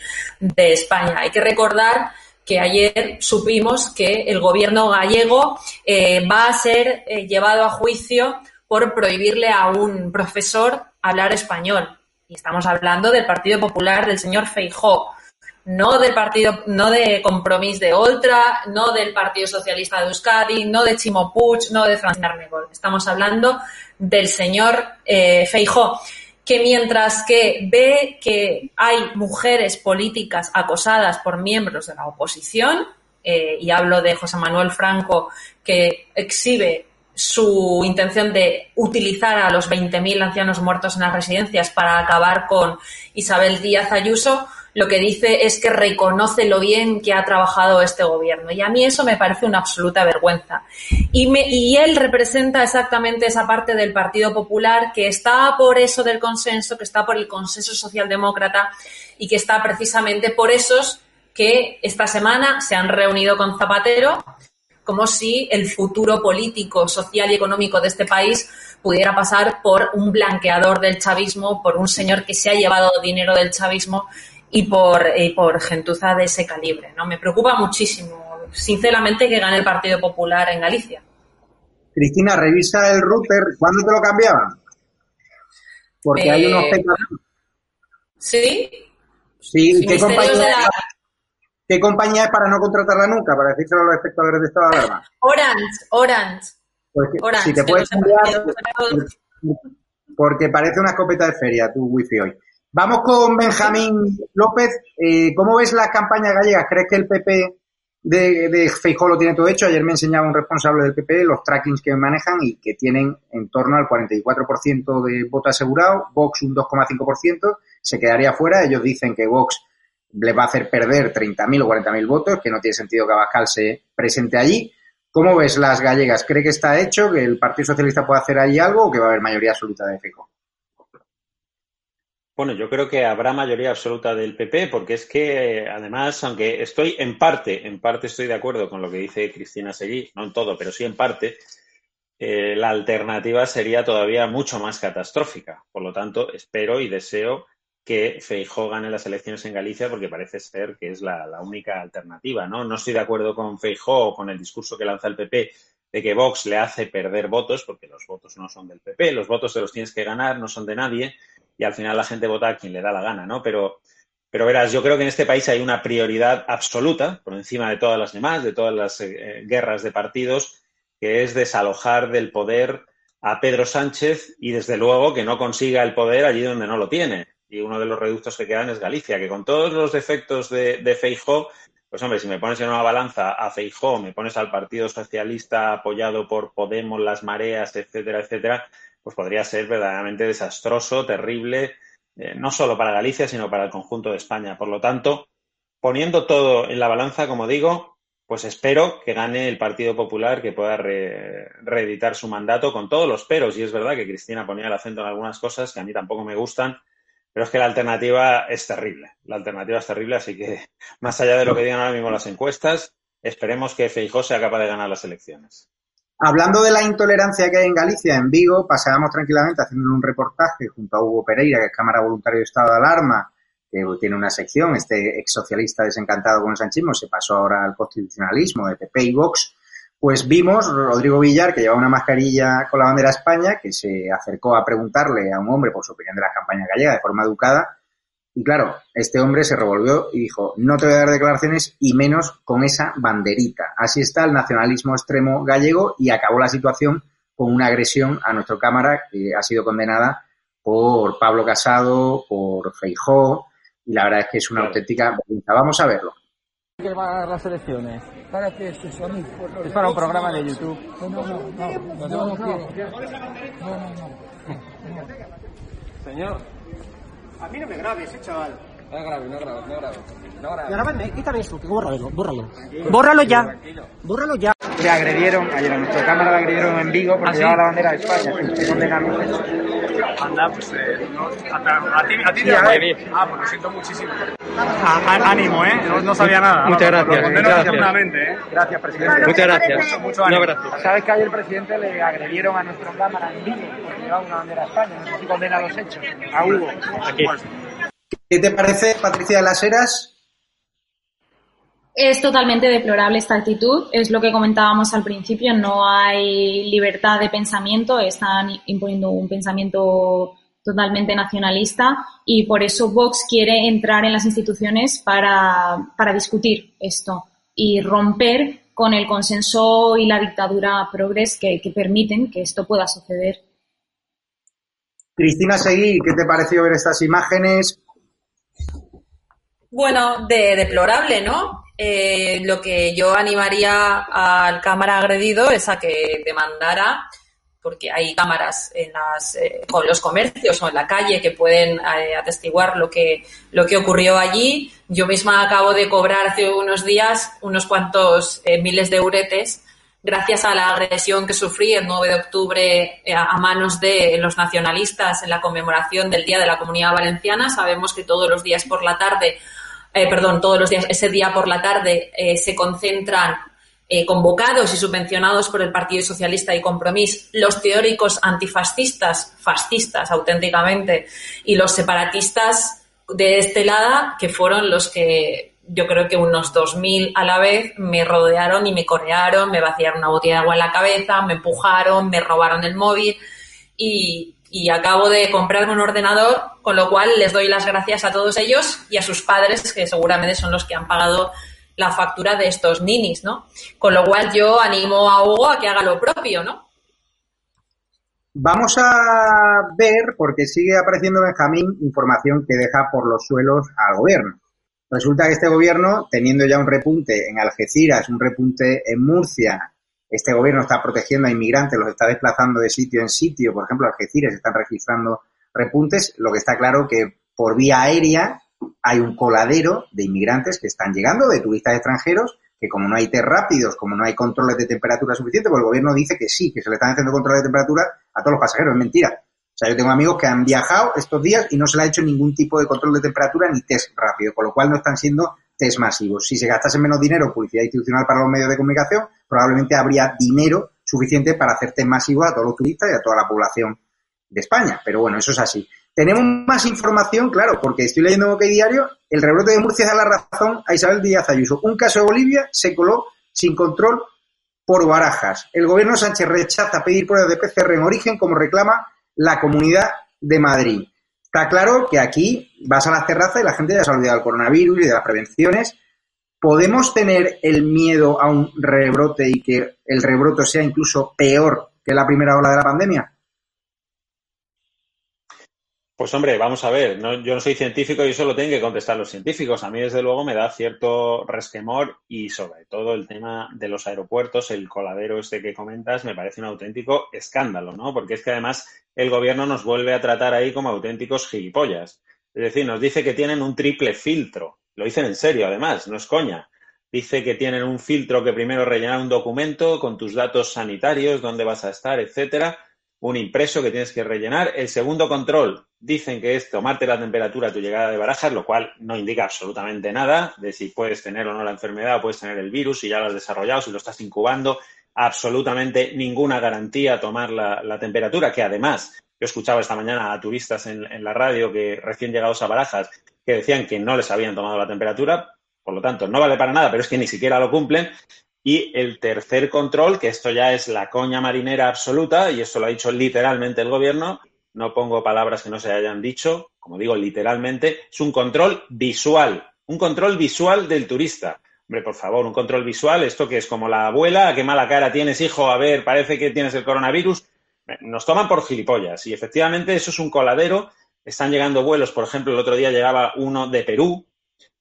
España. Hay que recordar que ayer supimos que el gobierno gallego eh, va a ser eh, llevado a juicio por prohibirle a un profesor hablar español. Y estamos hablando del Partido Popular del señor Feijó, no del partido, no de Compromís de Oltra, no del Partido Socialista de Euskadi, no de Chimo no de Francina Armengol. Estamos hablando del señor eh, Feijó que mientras que ve que hay mujeres políticas acosadas por miembros de la oposición, eh, y hablo de José Manuel Franco, que exhibe su intención de utilizar a los 20.000 ancianos muertos en las residencias para acabar con Isabel Díaz Ayuso, lo que dice es que reconoce lo bien que ha trabajado este gobierno. Y a mí eso me parece una absoluta vergüenza. Y, él representa exactamente esa parte del Partido Popular que está por eso del consenso, que está por el consenso socialdemócrata y que está precisamente por esos que esta semana se han reunido con Zapatero como si el futuro político, social y económico de este país pudiera pasar por un blanqueador del chavismo, por un señor que se ha llevado dinero del chavismo y por, y por gentuza de ese calibre. ¿no? Me preocupa muchísimo, sinceramente, que gane el Partido Popular en Galicia.
Cristina, revisa el router. ¿Cuándo te lo cambiaban? Porque
Eh,
hay unos pecadores.
¿Sí?
Sí, ¿qué compañía,
la-
¿qué compañía es para no contratarla nunca? Para decírselo a los espectadores de estado de alarma.
Orange, Orange.
Pues que-
Orange,
si te puedes cambiar, porque parece una escopeta de feria tu wifi hoy. Vamos con Benjamín López. Eh, ¿Cómo ves las campañas gallegas? ¿Crees que el PP de, de Feijóo lo tiene todo hecho? Ayer me enseñaba un responsable del PP los trackings que manejan y que tienen en torno al 44% de voto asegurado, Vox un 2,5%, se quedaría fuera. Ellos dicen que Vox le va a hacer perder 30.000 o 40.000 votos, que no tiene sentido que Abascal se presente allí. ¿Cómo ves las gallegas? ¿Cree que está hecho, que el Partido Socialista puede hacer ahí algo o que va a haber mayoría absoluta de Feijóo?
Bueno, yo creo que habrá mayoría absoluta del PP, porque es que, además, aunque estoy en parte, en parte estoy de acuerdo con lo que dice Cristina Seguí, no en todo, pero sí en parte, eh, la alternativa sería todavía mucho más catastrófica. Por lo tanto, espero y deseo que Feijóo gane las elecciones en Galicia, porque parece ser que es la, única alternativa, ¿no? No estoy de acuerdo con Feijóo o con el discurso que lanza el PP de que Vox le hace perder votos, porque los votos no son del PP, los votos te los tienes que ganar, no son de nadie, y al final la gente vota a quien le da la gana, ¿no? Pero, pero verás, yo creo que en este país hay una prioridad absoluta, por encima de todas las demás, de todas las eh, guerras de partidos, que es desalojar del poder a Pedro Sánchez y, desde luego, que no consiga el poder allí donde no lo tiene. Y uno de los reductos que quedan es Galicia, que con todos los defectos de, de Feijó, pues hombre, si me pones en una balanza a Feijó, me pones al Partido Socialista apoyado por Podemos, las mareas, etcétera, etcétera, pues podría ser verdaderamente desastroso, terrible, eh, no solo para Galicia, sino para el conjunto de España. Por lo tanto, poniendo todo en la balanza, como digo, pues espero que gane el Partido Popular, que pueda re- reeditar su mandato con todos los peros. Y es verdad que Cristina ponía el acento en algunas cosas que a mí tampoco me gustan, pero es que la alternativa es terrible. La alternativa es terrible, así que más allá de lo que digan ahora mismo las encuestas, esperemos que Feijóo sea capaz de ganar las elecciones.
Hablando de la intolerancia que hay en Galicia, en Vigo, pasábamos tranquilamente haciendo un reportaje junto a Hugo Pereira, que es Cámara Voluntaria de Estado de Alarma, que tiene una sección, este ex socialista desencantado con el sanchismo, se pasó ahora al constitucionalismo de PP y Vox, pues vimos Rodrigo Villar, que llevaba una mascarilla con la bandera de España, que se acercó a preguntarle a un hombre por su opinión de las campañas gallegas de forma educada, Y claro, este hombre se revolvió y dijo, no te voy a dar declaraciones y menos con esa banderita. Así está el nacionalismo extremo gallego y acabó la situación con una agresión a nuestro Cámara que ha sido condenada por Pablo Casado, por Feijó, y la verdad es que es una auténtica vergüenza. Vamos a verlo.
¿Qué van a las elecciones?
¿Para qué es eso?
Es para un programa de YouTube.
No, no, no, no, no, no, no.
Señor.
A mí no me grabes, eh, chaval.
No grabes, no grabes, no grabes. No grabes.
Grábame, quítame eso, que bórralo, bórralo. Bórralo ya. Bórralo ya. Le agredieron, ayer a nuestra cámara le agredieron en Vigo porque
¿Ah, sí?
llevaba la bandera de España. Se hechos.
Anda, pues eh, no, a, a ti, a ti
Sí, a
te. Ah, pues lo siento muchísimo. A- a- ánimo, ¿eh? No, no sabía nada.
Muchas
Vamos,
gracias,
Lo
gracias.
¿eh?
Presidente.
Muchas gracias.
Mucho, mucho ánimo.
¿Sabes que ayer el presidente le agredieron a nuestra cámara en Vigo porque llevaba una bandera de España? No sé si condena los hechos. A Hugo.
Aquí.
¿Qué te parece, Patricia de las Heras?
Es totalmente deplorable esta actitud, es lo que comentábamos al principio, no hay libertad de pensamiento, están imponiendo un pensamiento totalmente nacionalista y por eso Vox quiere entrar en las instituciones para, para discutir esto y romper con el consenso y la dictadura progres que, que permiten que esto pueda suceder.
Cristina Seguí, ¿qué te pareció ver estas imágenes?
Bueno, de deplorable, ¿no? Eh, lo que yo animaría al cámara agredido es a que demandara, porque hay cámaras en las, eh, con los comercios o en la calle que pueden eh, atestiguar lo que, lo que ocurrió allí. Yo misma acabo de cobrar hace unos días unos cuantos miles de euretes gracias a la agresión que sufrí el 9 de octubre a manos de los nacionalistas en la conmemoración del Día de la Comunidad Valenciana. Sabemos que todos los días por la tarde, eh, perdón, todos los días, ese día por la tarde eh, se concentran eh, convocados y subvencionados por el Partido Socialista y Compromís los teóricos antifascistas, fascistas auténticamente, y los separatistas de este lado, que fueron los que yo creo que unos 2.000 a la vez me rodearon y me corearon, me vaciaron una botella de agua en la cabeza, me empujaron, me robaron el móvil y, y acabo de comprarme un ordenador, con lo cual les doy las gracias a todos ellos y a sus padres, que seguramente son los que han pagado la factura de estos ninis, ¿no? Con lo cual yo animo a Hugo a que haga lo propio, ¿no?
Vamos a ver, porque sigue apareciendo Benjamín, información que deja por los suelos al gobierno. Resulta que este gobierno, teniendo ya un repunte en Algeciras, un repunte en Murcia, este gobierno está protegiendo a inmigrantes, los está desplazando de sitio en sitio, por ejemplo, Algeciras están registrando repuntes, lo que está claro que por vía aérea hay un coladero de inmigrantes que están llegando, de turistas extranjeros, que como no hay test rápidos, como no hay controles de temperatura suficiente, pues el gobierno dice que sí, que se le están haciendo controles de temperatura a todos los pasajeros. Es mentira. O sea, yo tengo amigos que han viajado estos días y no se le ha hecho ningún tipo de control de temperatura ni test rápido, con lo cual no están siendo test masivos. Si se gastase menos dinero publicidad institucional para los medios de comunicación, probablemente habría dinero suficiente para hacer test masivos a todos los turistas y a toda la población de España. Pero bueno, eso es así. Tenemos más información, claro, porque estoy leyendo en OK Diario, el rebrote de Murcia da la razón a Isabel Díaz Ayuso. Un caso de Bolivia se coló sin control por barajas. El gobierno Sánchez rechaza pedir pruebas de PCR en origen como reclama la Comunidad de Madrid. Está claro que aquí vas a las terrazas y la gente ya se ha olvidado del coronavirus y de las prevenciones. ¿Podemos tener el miedo a un rebrote y que el rebrote sea incluso peor que la primera ola de la pandemia?
Pues hombre, vamos a ver, yo no soy científico y eso lo tienen que contestar los científicos. A mí, desde luego, me da cierto resquemor y sobre todo el tema de los aeropuertos, el coladero este que comentas, me parece un auténtico escándalo, ¿no? Porque es que además el gobierno nos vuelve a tratar ahí como auténticos gilipollas. Es decir, nos dice que tienen un triple filtro. Lo dicen en serio, además, no es coña. Dice que tienen un filtro que primero rellenar un documento con tus datos sanitarios, dónde vas a estar, etcétera un impreso que tienes que rellenar. El segundo control, dicen que es tomarte la temperatura a tu llegada de barajas, lo cual no indica absolutamente nada de si puedes tener o no la enfermedad o puedes tener el virus, si ya lo has desarrollado, si lo estás incubando. Absolutamente ninguna garantía tomar la, temperatura, que además yo escuchaba esta mañana a turistas en la radio que recién llegados a barajas que decían que no les habían tomado la temperatura, por lo tanto no vale para nada, pero es que ni siquiera lo cumplen. Y el tercer control, que esto ya es la coña marinera absoluta, y esto lo ha dicho literalmente el gobierno, no pongo palabras que no se hayan dicho, como digo literalmente, es un control visual, un control visual del turista. Hombre, por favor, un control visual, esto que es como la abuela, qué mala cara tienes, hijo, a ver, parece que tienes el coronavirus. Nos toman por gilipollas y efectivamente eso es un coladero. Están llegando vuelos, por ejemplo, el otro día llegaba uno de Perú,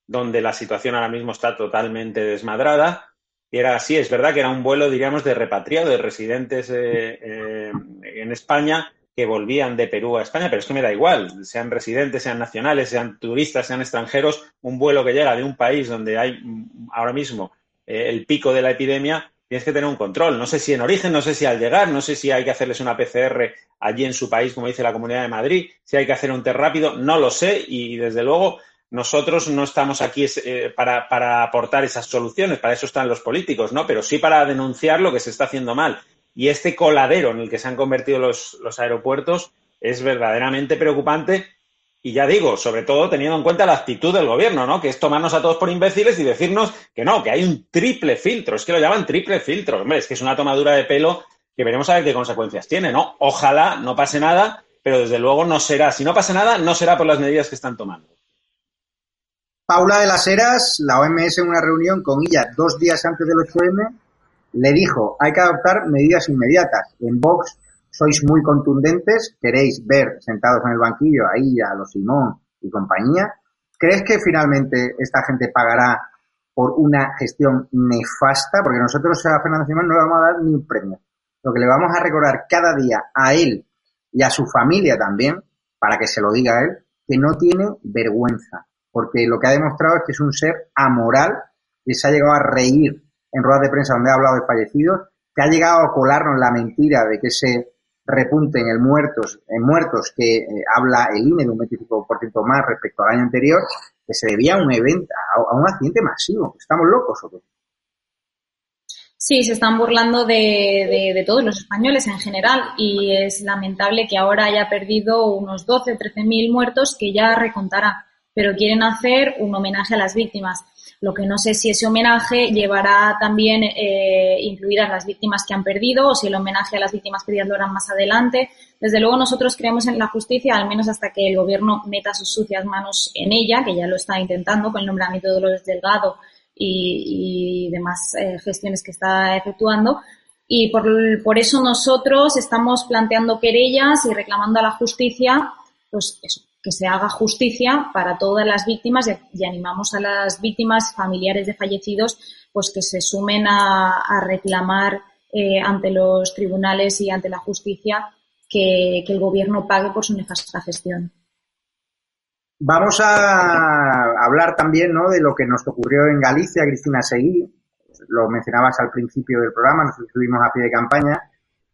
donde la situación ahora mismo está totalmente desmadrada. Y era así, es verdad que era un vuelo, diríamos, de repatriado, de residentes eh, eh, en España que volvían de Perú a España, pero es que me da igual, sean residentes, sean nacionales, sean turistas, sean extranjeros, un vuelo que llega de un país donde hay mm, ahora mismo eh, el pico de la epidemia, tienes que tener un control. No sé si en origen, no sé si al llegar, no sé si hay que hacerles una PCR allí en su país, como dice la Comunidad de Madrid, si hay que hacer un test rápido, no lo sé y desde luego nosotros no estamos aquí eh, para, para, aportar esas soluciones, para eso están los políticos, ¿no? Pero sí para denunciar lo que se está haciendo mal. Y este coladero en el que se han convertido los, los aeropuertos es verdaderamente preocupante. Y ya digo, sobre todo teniendo en cuenta la actitud del gobierno, ¿no? Que es tomarnos a todos por imbéciles y decirnos que no, que hay un triple filtro. Es que lo llaman triple filtro. Hombre, es que es una tomadura de pelo que veremos a ver qué consecuencias tiene, ¿no? Ojalá no pase nada, pero desde luego no será. Si no pasa nada, no será por las medidas que están tomando.
Paula de las Heras, la OMS en una reunión con ella dos días antes del 8M, le dijo, hay que adoptar medidas inmediatas. En Vox sois muy contundentes, queréis ver sentados en el banquillo ahí a los Simón y compañía. ¿Crees que finalmente esta gente pagará por una gestión nefasta? Porque nosotros a Fernando Simón no le vamos a dar ni un premio. Lo que le vamos a recordar cada día a él y a su familia también, para que se lo diga a él, que no tiene vergüenza. Porque lo que ha demostrado es que es un ser amoral y se ha llegado a reír en ruedas de prensa donde ha hablado de fallecidos, que ha llegado a colarnos la mentira de que ese repunte en el muertos, en muertos que eh, habla el INE de un 25% más respecto al año anterior, que se debía a un evento, a, un accidente masivo. ¿Estamos locos o qué?
Sí, se están burlando de, de, todos los españoles en general y es lamentable que ahora haya perdido unos 12 o 13 mil muertos que ya recontará, pero quieren hacer un homenaje a las víctimas. Lo que no sé si ese homenaje llevará también eh, incluidas las víctimas que han perdido o si el homenaje a las víctimas perdidas lo harán más adelante. Desde luego nosotros creemos en la justicia, al menos hasta que el gobierno meta sus sucias manos en ella, que ya lo está intentando con el nombramiento de Dolores Delgado y, y demás eh, gestiones que está efectuando. Y por, por eso nosotros estamos planteando querellas y reclamando a la justicia, pues eso, que se haga justicia para todas las víctimas y, animamos a las víctimas familiares de fallecidos pues que se sumen a, reclamar eh, ante los tribunales y ante la justicia que, el gobierno pague por su nefasta gestión.
Vamos a hablar también ¿no? de lo que nos ocurrió en Galicia, Cristina Seguí. Lo mencionabas al principio del programa, nos estuvimos a pie de campaña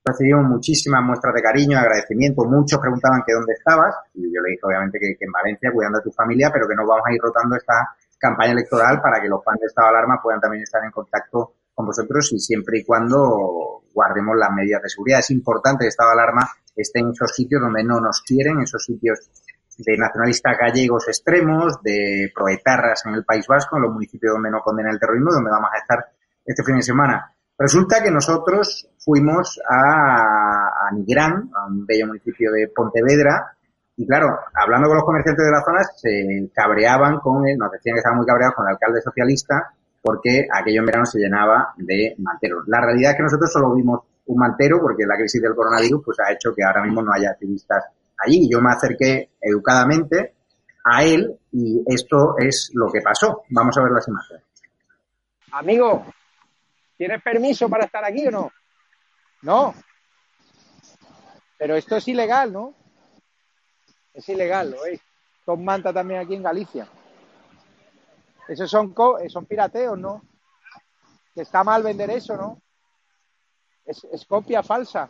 recibimos muchísimas muestras de cariño, agradecimiento. Muchos preguntaban que dónde estabas. Y yo le dije, obviamente, que, en Valencia, cuidando a tu familia, pero que no vamos a ir rotando esta campaña electoral para que los fans de Estado de Alarma puedan también estar en contacto con vosotros y siempre y cuando guardemos las medidas de seguridad. Es importante que Estado de Alarma esté en esos sitios donde no nos quieren, esos sitios de nacionalistas gallegos extremos, de proetarras en el País Vasco, en los municipios donde no condena el terrorismo, donde vamos a estar este fin de semana. Resulta que nosotros fuimos a, a Nigrán, a un bello municipio de Pontevedra, y claro, hablando con los comerciantes de la zona, se cabreaban con él, nos decían que estaban muy cabreados con el alcalde socialista porque aquello en verano se llenaba de manteros. La realidad es que nosotros solo vimos un mantero porque la crisis del coronavirus pues ha hecho que ahora mismo no haya activistas allí. Yo me acerqué educadamente a él y esto es lo que pasó. Vamos a ver las imágenes.
Amigo, ¿Tienes permiso para estar aquí o no? No. Pero esto es ilegal, ¿no? Es ilegal, ¿lo veis? Son manta también aquí en Galicia. Esos son, eh, son pirateos, ¿no? Que está mal vender eso, ¿no? Es, copia falsa.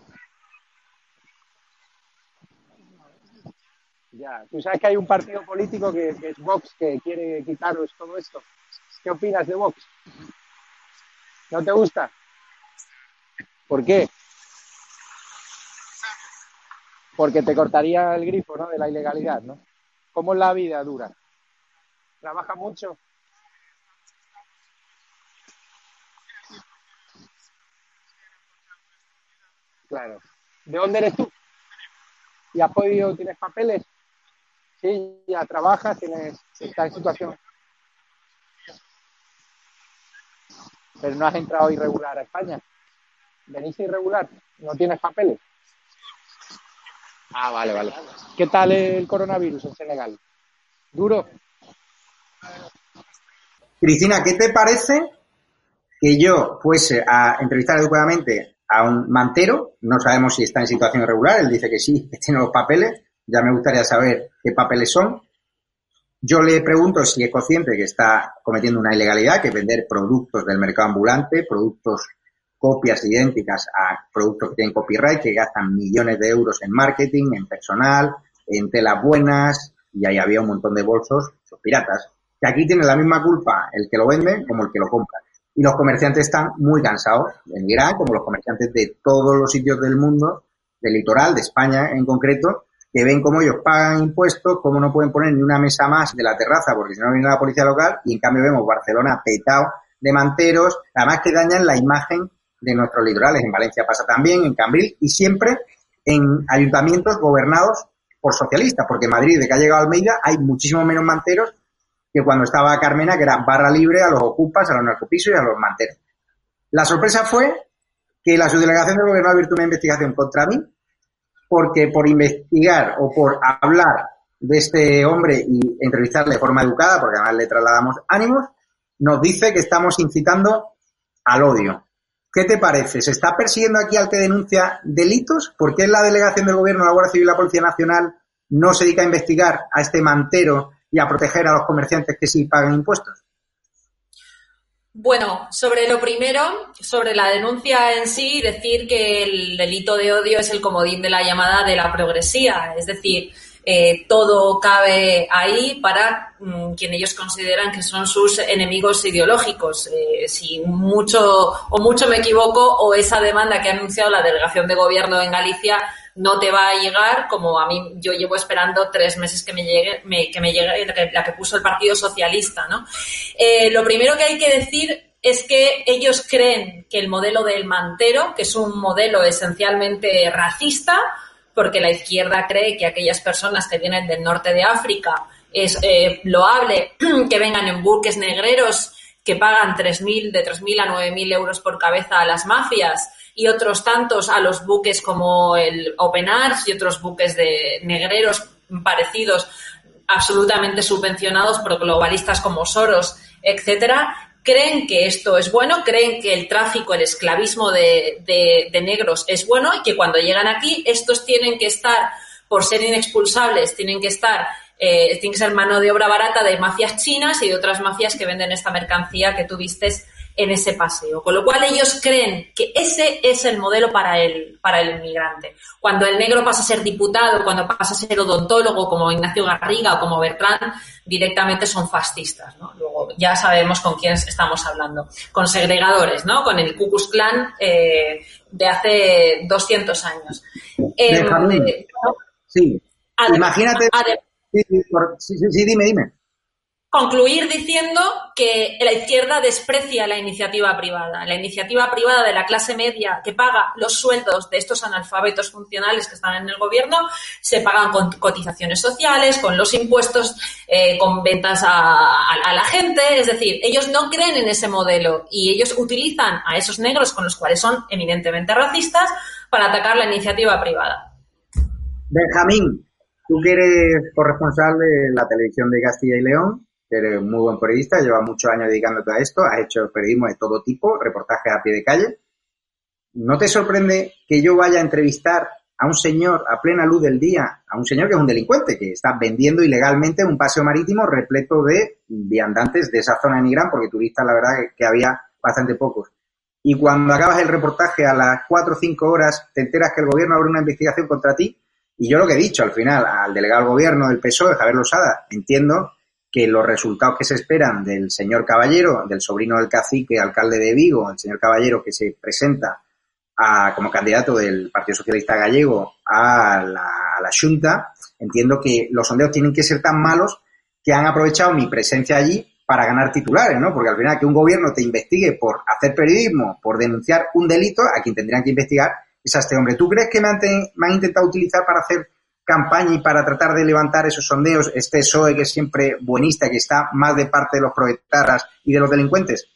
Ya, tú sabes que hay un partido político que, que es Vox que quiere quitaros todo esto. ¿Qué opinas de Vox? ¿No te gusta? ¿Por qué? Porque te cortaría el grifo, ¿no? De la ilegalidad, ¿no? ¿Cómo es la vida dura? ¿Trabaja mucho? Claro. ¿De dónde eres tú? ¿Y has podido, tienes papeles? Sí, ya trabajas, tienes, estás en situación. Pero no has entrado irregular a España. ¿Venís irregular? ¿No tienes papeles? Ah, vale, vale. ¿Qué tal el coronavirus en Senegal? ¿Duro?
Cristina, ¿qué te parece que yo fuese a entrevistar adecuadamente a un mantero? No sabemos si está en situación irregular, él dice que sí, que tiene los papeles, ya me gustaría saber qué papeles son. Yo le pregunto si es consciente que está cometiendo una ilegalidad, que vender productos del mercado ambulante, productos copias idénticas a productos que tienen copyright, que gastan millones de euros en marketing, en personal, en telas buenas, y ahí había un montón de bolsos son piratas. Que aquí tiene la misma culpa el que lo vende como el que lo compra. Y los comerciantes están muy cansados, en Irán, como los comerciantes de todos los sitios del mundo, del litoral, de España en concreto, que ven cómo ellos pagan impuestos, cómo no pueden poner ni una mesa más de la terraza porque si no viene la policía local, y en cambio vemos Barcelona petado de manteros, además que dañan la imagen de nuestros litorales. En Valencia pasa también, en Cambril y siempre en ayuntamientos gobernados por socialistas, porque en Madrid, de que ha llegado Almeida, hay muchísimo menos manteros que cuando estaba Carmena, que era barra libre a los ocupas, a los narcopisos y a los manteros. La sorpresa fue que la subdelegación del gobierno ha abierto una investigación contra mí, porque por investigar o por hablar de este hombre y entrevistarle de forma educada, porque además le trasladamos ánimos, nos dice que estamos incitando al odio. ¿Qué te parece? ¿Se está persiguiendo aquí al que denuncia delitos? ¿Por qué la delegación del gobierno, la Guardia Civil y la Policía Nacional no se dedica a investigar a este mantero y a proteger a los comerciantes que sí pagan impuestos?
Bueno, sobre lo primero, sobre la denuncia en sí, decir que el delito de odio es el comodín de la llamada de la progresía, es decir, eh, todo cabe ahí para mm, quien ellos consideran que son sus enemigos ideológicos. Eh, si mucho o mucho me equivoco, o esa demanda que ha anunciado la delegación de gobierno en Galicia no te va a llegar, como a mí yo llevo esperando tres meses que me llegue, que me llegue la que puso el Partido Socialista, ¿no? Eh, lo primero que hay que decir es que ellos creen que el modelo del mantero, que es un modelo esencialmente racista, porque la izquierda cree que aquellas personas que vienen del norte de África es eh, loable que vengan en buques negreros que pagan 3.000, de 3.000 a 9.000 euros por cabeza a las mafias y otros tantos a los buques como el Open Arms y otros buques de negreros parecidos absolutamente subvencionados por globalistas como Soros, etcétera, creen que esto es bueno, creen que el tráfico, el esclavismo de, negros es bueno y que cuando llegan aquí estos tienen que estar, por ser inexpulsables, tienen que estar, eh, tienen que ser mano de obra barata de mafias chinas y de otras mafias que venden esta mercancía que tú vistes en ese paseo. Con lo cual ellos creen que ese es el modelo para el, para el inmigrante. Cuando el negro pasa a ser diputado, cuando pasa a ser odontólogo como Ignacio Garriga o como Bertrand, directamente son fascistas. Luego ya sabemos con quiénes estamos hablando. Con segregadores, ¿no? Con el Ku Klux Klan eh, de hace 200 años.
Eh, sí. Imagínate. sí, sí, dime, dime
concluir diciendo que la izquierda desprecia la iniciativa privada. La iniciativa privada de la clase media que paga los sueldos de estos analfabetos funcionales que están en el gobierno se pagan con cotizaciones sociales, con los impuestos, eh, con ventas a, a, la gente. Es decir, ellos no creen en ese modelo y ellos utilizan a esos negros con los cuales son eminentemente racistas para atacar la iniciativa privada.
Benjamín, tú que eres corresponsal de la televisión de Castilla y León, eres muy buen periodista, lleva muchos años dedicándote a esto, has hecho periodismo de todo tipo, reportajes a pie de calle. ¿No te sorprende que yo vaya a entrevistar a un señor a plena luz del día, a un señor que es un delincuente, que está vendiendo ilegalmente un paseo marítimo repleto de viandantes de esa zona de Nigrán, porque turistas la verdad que había bastante pocos. Y cuando acabas el reportaje a las cuatro o cinco horas, te enteras que el gobierno abre una investigación contra ti. Y yo lo que he dicho al final al delegado del gobierno del PSOE, Javier Losada, entiendo que los resultados que se esperan del señor Caballero, del sobrino del cacique, alcalde de Vigo, el señor Caballero que se presenta a, como candidato del Partido Socialista Gallego a la, Junta, entiendo que los sondeos tienen que ser tan malos que han aprovechado mi presencia allí para ganar titulares, ¿no? Porque al final que un gobierno te investigue por hacer periodismo, por denunciar un delito, a quien tendrían que investigar es a este hombre. ¿Tú crees que me me han intentado utilizar para hacer campaña y para tratar de levantar esos sondeos este PSOE que es siempre buenista, que está más de parte de los proyectaras y de los delincuentes?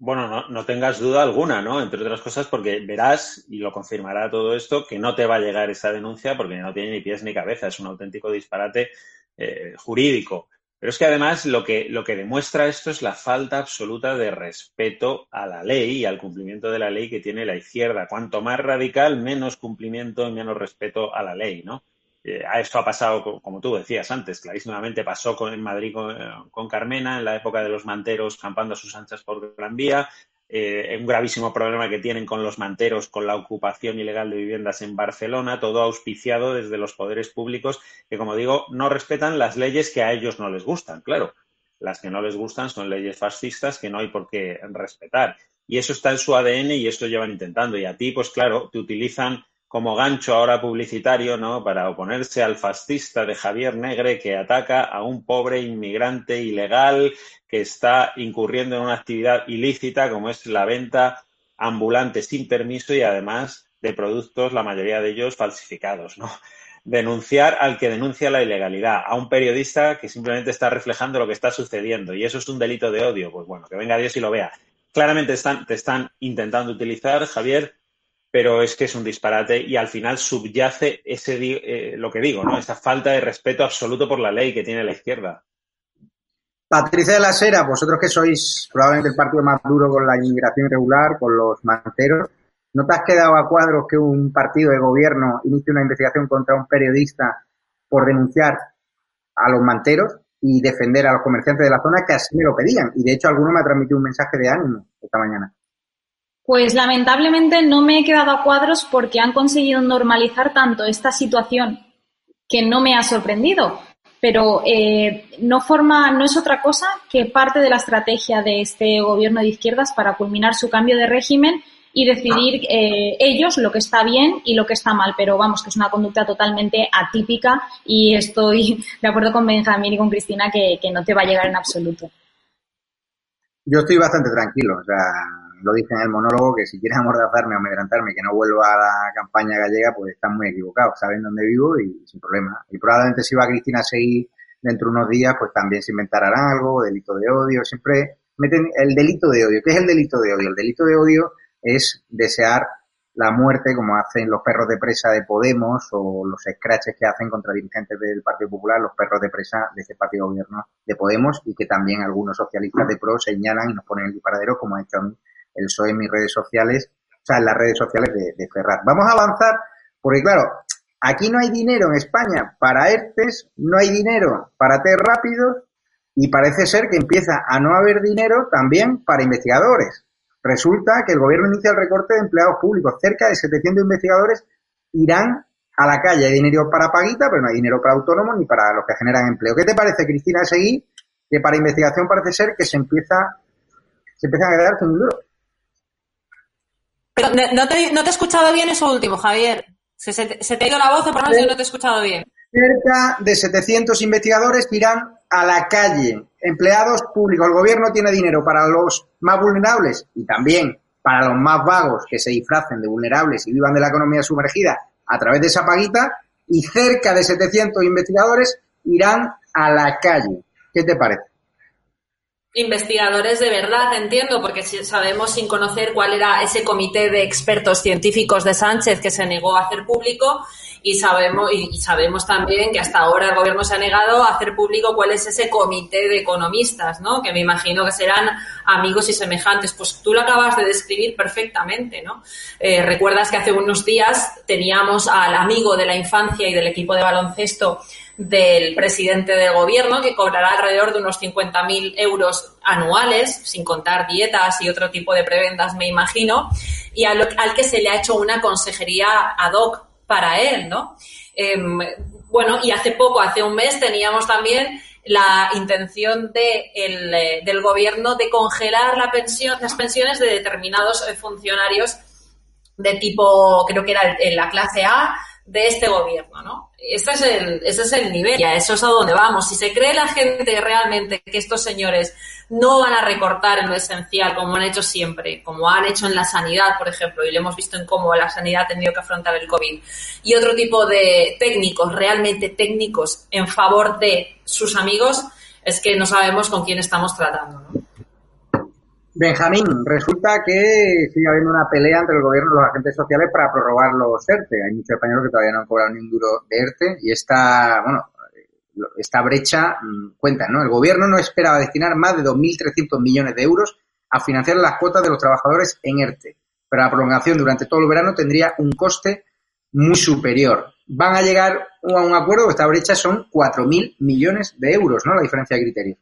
Bueno, no, no, tengas duda alguna, ¿no? Entre otras cosas, porque verás, y lo confirmará todo esto, que no te va a llegar esa denuncia porque no tiene ni pies ni cabeza, es un auténtico disparate eh, jurídico. Pero es que además lo que, lo que demuestra esto es la falta absoluta de respeto a la ley y al cumplimiento de la ley que tiene la izquierda. Cuanto más radical, menos cumplimiento y menos respeto a la ley, ¿no? Eh, esto ha pasado, como tú decías antes, clarísimamente pasó con, en Madrid con, con, Carmena en la época de los manteros campando a sus anchas por Gran Vía. Eh, un gravísimo problema que tienen con los manteros, con la ocupación ilegal de viviendas en Barcelona, todo auspiciado desde los poderes públicos que, como digo, no respetan las leyes que a ellos no les gustan, claro. Las que no les gustan son leyes fascistas que no hay por qué respetar. Y eso está en su ADN y esto llevan intentando. Y a ti, pues claro, te utilizan como gancho ahora publicitario, ¿no? Para oponerse al fascista de Javier Negre que ataca a un pobre inmigrante ilegal que está incurriendo en una actividad ilícita como es la venta ambulante sin permiso y además de productos, la mayoría de ellos falsificados, ¿no? Denunciar al que denuncia la ilegalidad, a un periodista que simplemente está reflejando lo que está sucediendo y eso es un delito de odio. Pues bueno, que venga Dios y lo vea. Claramente están, te están intentando utilizar, Javier, pero es que es un disparate y al final subyace ese eh, lo que digo, ¿no? Esa falta de respeto absoluto por la ley que tiene la izquierda.
Patricia de la Sera, vosotros que sois probablemente el partido más duro con la inmigración irregular, con los manteros, ¿no te has quedado a cuadros que un partido de gobierno inicie una investigación contra un periodista por denunciar a los manteros y defender a los comerciantes de la zona que así me lo pedían? Y de hecho alguno me ha transmitido un mensaje de ánimo esta mañana.
Pues lamentablemente no me he quedado a cuadros porque han conseguido normalizar tanto esta situación que no me ha sorprendido. Pero eh, no forma, no es otra cosa que parte de la estrategia de este gobierno de izquierdas para culminar su cambio de régimen y decidir eh, ellos lo que está bien y lo que está mal. Pero vamos, que es una conducta totalmente atípica y estoy de acuerdo con Benjamín y con Cristina que, que no te va a llegar en absoluto.
Yo estoy bastante tranquilo. O sea, lo dije en el monólogo, que si quieres amordazarme o amedrentarme que no vuelva a la campaña gallega, pues están muy equivocados, saben dónde vivo y sin problema. Y probablemente si va Cristina a seguir dentro de unos días, pues también se inventarán algo, delito de odio, siempre meten el delito de odio. ¿Qué es el delito de odio? El delito de odio es desear la muerte, como hacen los perros de presa de Podemos o los scratches que hacen contra dirigentes del Partido Popular, los perros de presa de ese partido gobierno de Podemos y que también algunos socialistas de PRO señalan y nos ponen el disparadero, como ha hecho a mí el PSOE en mis redes sociales, o sea, en las redes sociales de, de Ferrat. Vamos a avanzar, porque claro, aquí no hay dinero en España para ERTES, no hay dinero para test rápidos y parece ser que empieza a no haber dinero también para investigadores. Resulta que el gobierno inicia el recorte de empleados públicos. Cerca de 700 investigadores irán a la calle. Hay dinero para paguita, pero no hay dinero para autónomos ni para los que generan empleo. ¿Qué te parece, Cristina, seguir? Que para investigación parece ser que se empieza, se empiezan a quedar sin duro.
No te, he escuchado bien eso último, Javier. Se, se, se te ha ido la voz o por lo menos yo no te he escuchado bien.
Cerca de 700 investigadores irán a la calle. Empleados públicos. El gobierno tiene dinero para los más vulnerables y también para los más vagos que se disfracen de vulnerables y vivan de la economía sumergida a través de esa paguita. Y cerca de 700 investigadores irán a la calle. ¿Qué te parece?
Investigadores de verdad, entiendo, porque sabemos sin conocer cuál era ese comité de expertos científicos de Sánchez que se negó a hacer público y sabemos y sabemos también que hasta ahora el gobierno se ha negado a hacer público cuál es ese comité de economistas, ¿no? Que me imagino que serán amigos y semejantes. Pues tú lo acabas de describir perfectamente, ¿no? Eh, Recuerdas que hace unos días teníamos al amigo de la infancia y del equipo de baloncesto del presidente del gobierno, que cobrará alrededor de unos 50.000 euros anuales, sin contar dietas y otro tipo de prebendas, me imagino, y al, al, que se le ha hecho una consejería ad hoc para él, ¿no? Eh, bueno, y hace poco, hace un mes, teníamos también la intención eh, del gobierno de congelar la pensión, las pensiones de determinados funcionarios de tipo, creo que era la clase A, de este gobierno, ¿no? Este es el, ese es el nivel, ya eso es a donde vamos. Si se cree la gente realmente que estos señores no van a recortar en lo esencial, como han hecho siempre, como han hecho en la sanidad, por ejemplo, y lo hemos visto en cómo la sanidad ha tenido que afrontar el COVID, y otro tipo de técnicos, realmente técnicos, en favor de sus amigos, es que no sabemos con quién estamos tratando, ¿no?
Benjamín, resulta que sigue habiendo una pelea entre el gobierno y los agentes sociales para prorrogar los ERTE. Hay muchos españoles que todavía no han cobrado ni un duro de ERTE y esta, bueno, esta brecha mm, cuenta, ¿no? El gobierno no esperaba destinar más de 2.300 millones de euros a financiar las cuotas de los trabajadores en ERTE, pero la prolongación durante todo el verano tendría un coste muy superior. Van a llegar a un acuerdo, esta brecha son 4.000 millones de euros, ¿no? La diferencia de criterios.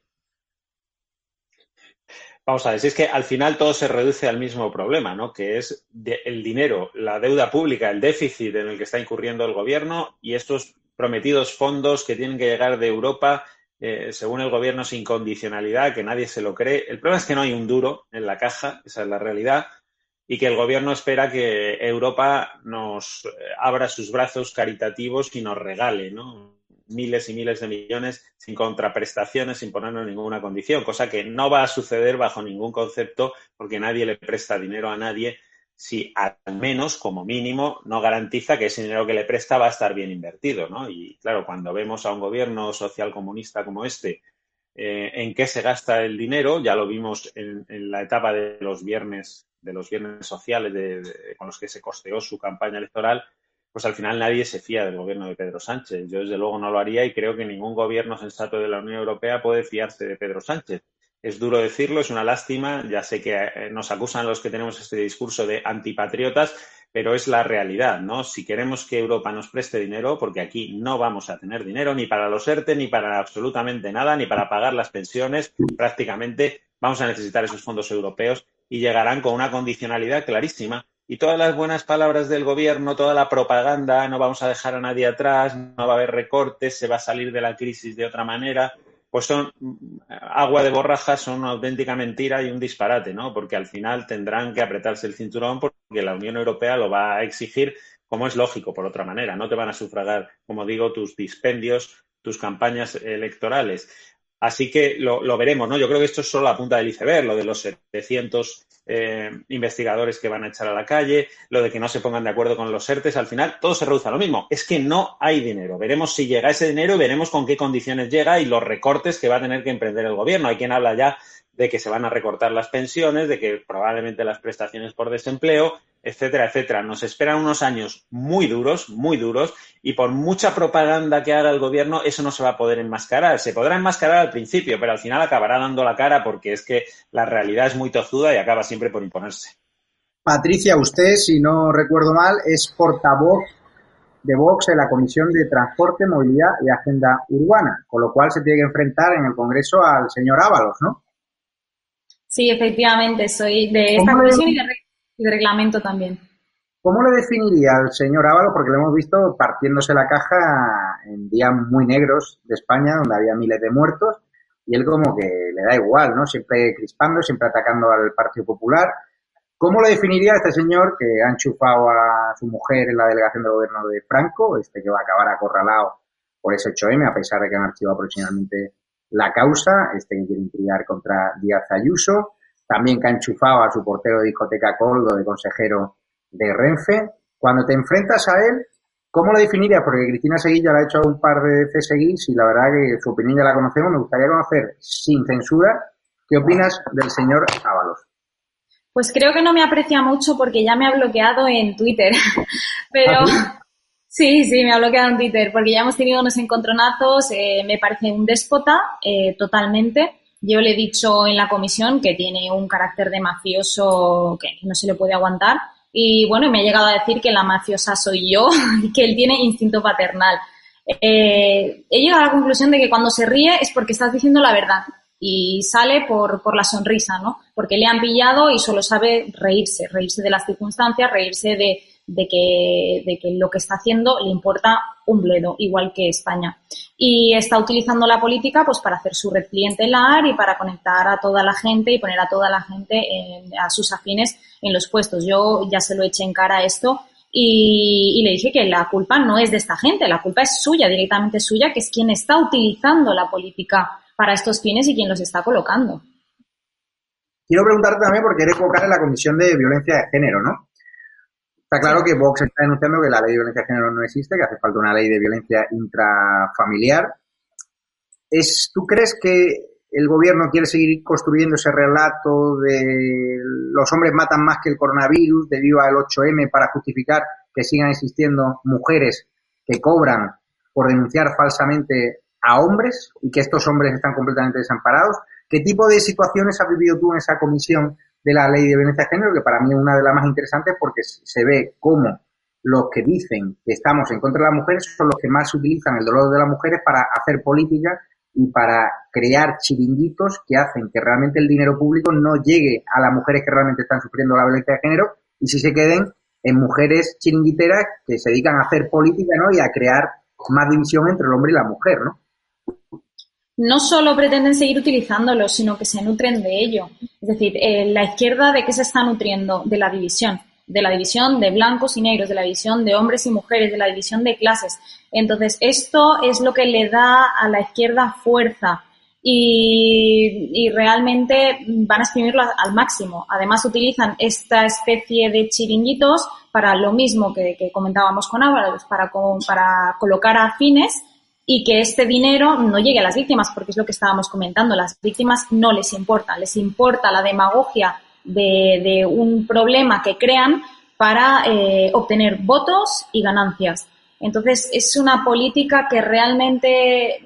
Vamos a ver, si es que al final todo se reduce al mismo problema, ¿no? Que es el dinero, la deuda pública, el déficit en el que está incurriendo el gobierno y estos prometidos fondos que tienen que llegar de Europa, eh, según el gobierno, sin condicionalidad, que nadie se lo cree. El problema es que no hay un duro en la caja, esa es la realidad, y que el gobierno espera que Europa nos eh, abra sus brazos caritativos y nos regale, ¿no? Miles y miles de millones sin contraprestaciones, sin ponernos ninguna condición, cosa que no va a suceder bajo ningún concepto porque nadie le presta dinero a nadie si al menos, como mínimo, no garantiza que ese dinero que le presta va a estar bien invertido, ¿no? Y claro, cuando vemos a un gobierno social comunista como este, eh, en qué se gasta el dinero, ya lo vimos en, la etapa de los viernes, de los viernes sociales con los que se costeó su campaña electoral, pues al final nadie se fía del gobierno de Pedro Sánchez. Yo desde luego no lo haría y creo que ningún gobierno sensato de la Unión Europea puede fiarse de Pedro Sánchez. Es duro decirlo, es una lástima, ya sé que eh, nos acusan los que tenemos este discurso de antipatriotas, pero es la realidad, ¿no? Si queremos que Europa nos preste dinero, porque aquí no vamos a tener dinero ni para los ERTE, ni para absolutamente nada, ni para pagar las pensiones, prácticamente vamos a necesitar esos fondos europeos y llegarán con una condicionalidad clarísima y todas las buenas palabras del gobierno, toda la propaganda, no vamos a dejar a nadie atrás, no va a haber recortes, se va a salir de la crisis de otra manera, pues son agua de borrajas, son una auténtica mentira y un disparate, ¿no? Porque al final tendrán que apretarse el cinturón porque la Unión Europea lo va a exigir, como es lógico, por otra manera. No te van a sufragar, como digo, tus dispendios, tus campañas electorales. Así que lo, lo, veremos, ¿no? Yo creo que esto es solo la punta del iceberg, lo de los 700 eh, investigadores que van a echar a la calle, lo de que no se pongan de acuerdo con los ERTES, al final todo se reduce a lo mismo. Es que no hay dinero. Veremos si llega ese dinero y veremos con qué condiciones llega y los recortes que va a tener que emprender el gobierno. Hay quien habla ya de que se van a recortar las pensiones, de que probablemente las prestaciones por desempleo, etcétera, etcétera. Nos esperan unos años muy duros, muy duros, y por mucha propaganda que haga el gobierno, eso no se va a poder enmascarar. Se podrá enmascarar al principio, pero al final acabará dando la cara porque es que la realidad es muy tozuda y acaba siempre por imponerse.
Patricia, usted, si no recuerdo mal, es portavoz de Vox en la Comisión de Transporte, Movilidad y Agenda Urbana, con lo cual se tiene que enfrentar en el Congreso al señor Ábalos, ¿no?
Sí, efectivamente, soy de esta comisión y de, reglamento también.
¿Cómo le definiría al señor Ávalo? Porque lo hemos visto partiéndose la caja en días muy negros de España, donde había miles de muertos, y él como que le da igual, ¿no? Siempre crispando, siempre atacando al Partido Popular. ¿Cómo le definiría este señor que ha enchufado a su mujer en la delegación de gobierno de Franco, este que va a acabar acorralado por ese 8M, a pesar de que han archivado aproximadamente la causa, este que quiere intrigar contra Díaz Ayuso, también que ha enchufado a su portero de discoteca Coldo de consejero de Renfe. Cuando te enfrentas a él, ¿cómo lo definirías? Porque Cristina Seguilla le ha hecho un par de CSGs y la verdad que su opinión ya la conocemos. Me gustaría conocer, sin censura, ¿qué opinas del señor Ábalos?
Pues creo que no me aprecia mucho porque ya me ha bloqueado en Twitter. Pero ¿Ah, Sí, sí, me ha bloqueado en Twitter porque ya hemos tenido unos encontronazos, eh, me parece un déspota eh, totalmente. Yo le he dicho en la comisión que tiene un carácter de mafioso que no se le puede aguantar y bueno, me ha llegado a decir que la mafiosa soy yo y que él tiene instinto paternal. Eh, he llegado a la conclusión de que cuando se ríe es porque estás diciendo la verdad y sale por, por la sonrisa, ¿no? Porque le han pillado y solo sabe reírse, reírse de las circunstancias, reírse de, de que, de que lo que está haciendo le importa un bledo, igual que España. Y está utilizando la política pues para hacer su red clientelar y para conectar a toda la gente y poner a toda la gente, a sus afines en los puestos. Yo ya se lo eché en cara esto y, y, le dije que la culpa no es de esta gente, la culpa es suya, directamente suya, que es quien está utilizando la política para estos fines y quien los está colocando.
Quiero preguntarte también porque eres vocal en la Comisión de Violencia de Género, ¿no? Está claro que Vox está denunciando que la ley de violencia de género no existe, que hace falta una ley de violencia intrafamiliar. ¿Es, ¿Tú crees que el gobierno quiere seguir construyendo ese relato de los hombres matan más que el coronavirus debido al 8M para justificar que sigan existiendo mujeres que cobran por denunciar falsamente a hombres y que estos hombres están completamente desamparados? ¿Qué tipo de situaciones has vivido tú en esa comisión de la ley de violencia de género? Que para mí es una de las más interesantes porque se ve cómo los que dicen que estamos en contra de las mujeres son los que más utilizan el dolor de las mujeres para hacer política y para crear chiringuitos que hacen que realmente el dinero público no llegue a las mujeres que realmente están sufriendo la violencia de género y si se queden en mujeres chiringuiteras que se dedican a hacer política ¿no? y a crear más división entre el hombre y la mujer, ¿no?
No solo pretenden seguir utilizándolo, sino que se nutren de ello. Es decir, eh, la izquierda de qué se está nutriendo? De la división de la división de blancos y negros, de la división de hombres y mujeres, de la división de clases. Entonces, esto es lo que le da a la izquierda fuerza y, realmente van a exprimirlo al máximo. Además, utilizan esta especie de chiringuitos para lo mismo que, comentábamos con Álvaro, para, para colocar a fines y que este dinero no llegue a las víctimas, porque es lo que estábamos comentando. Las víctimas no les importa, les importa la demagogia de, un problema que crean para eh, obtener votos y ganancias. Entonces, es una política que realmente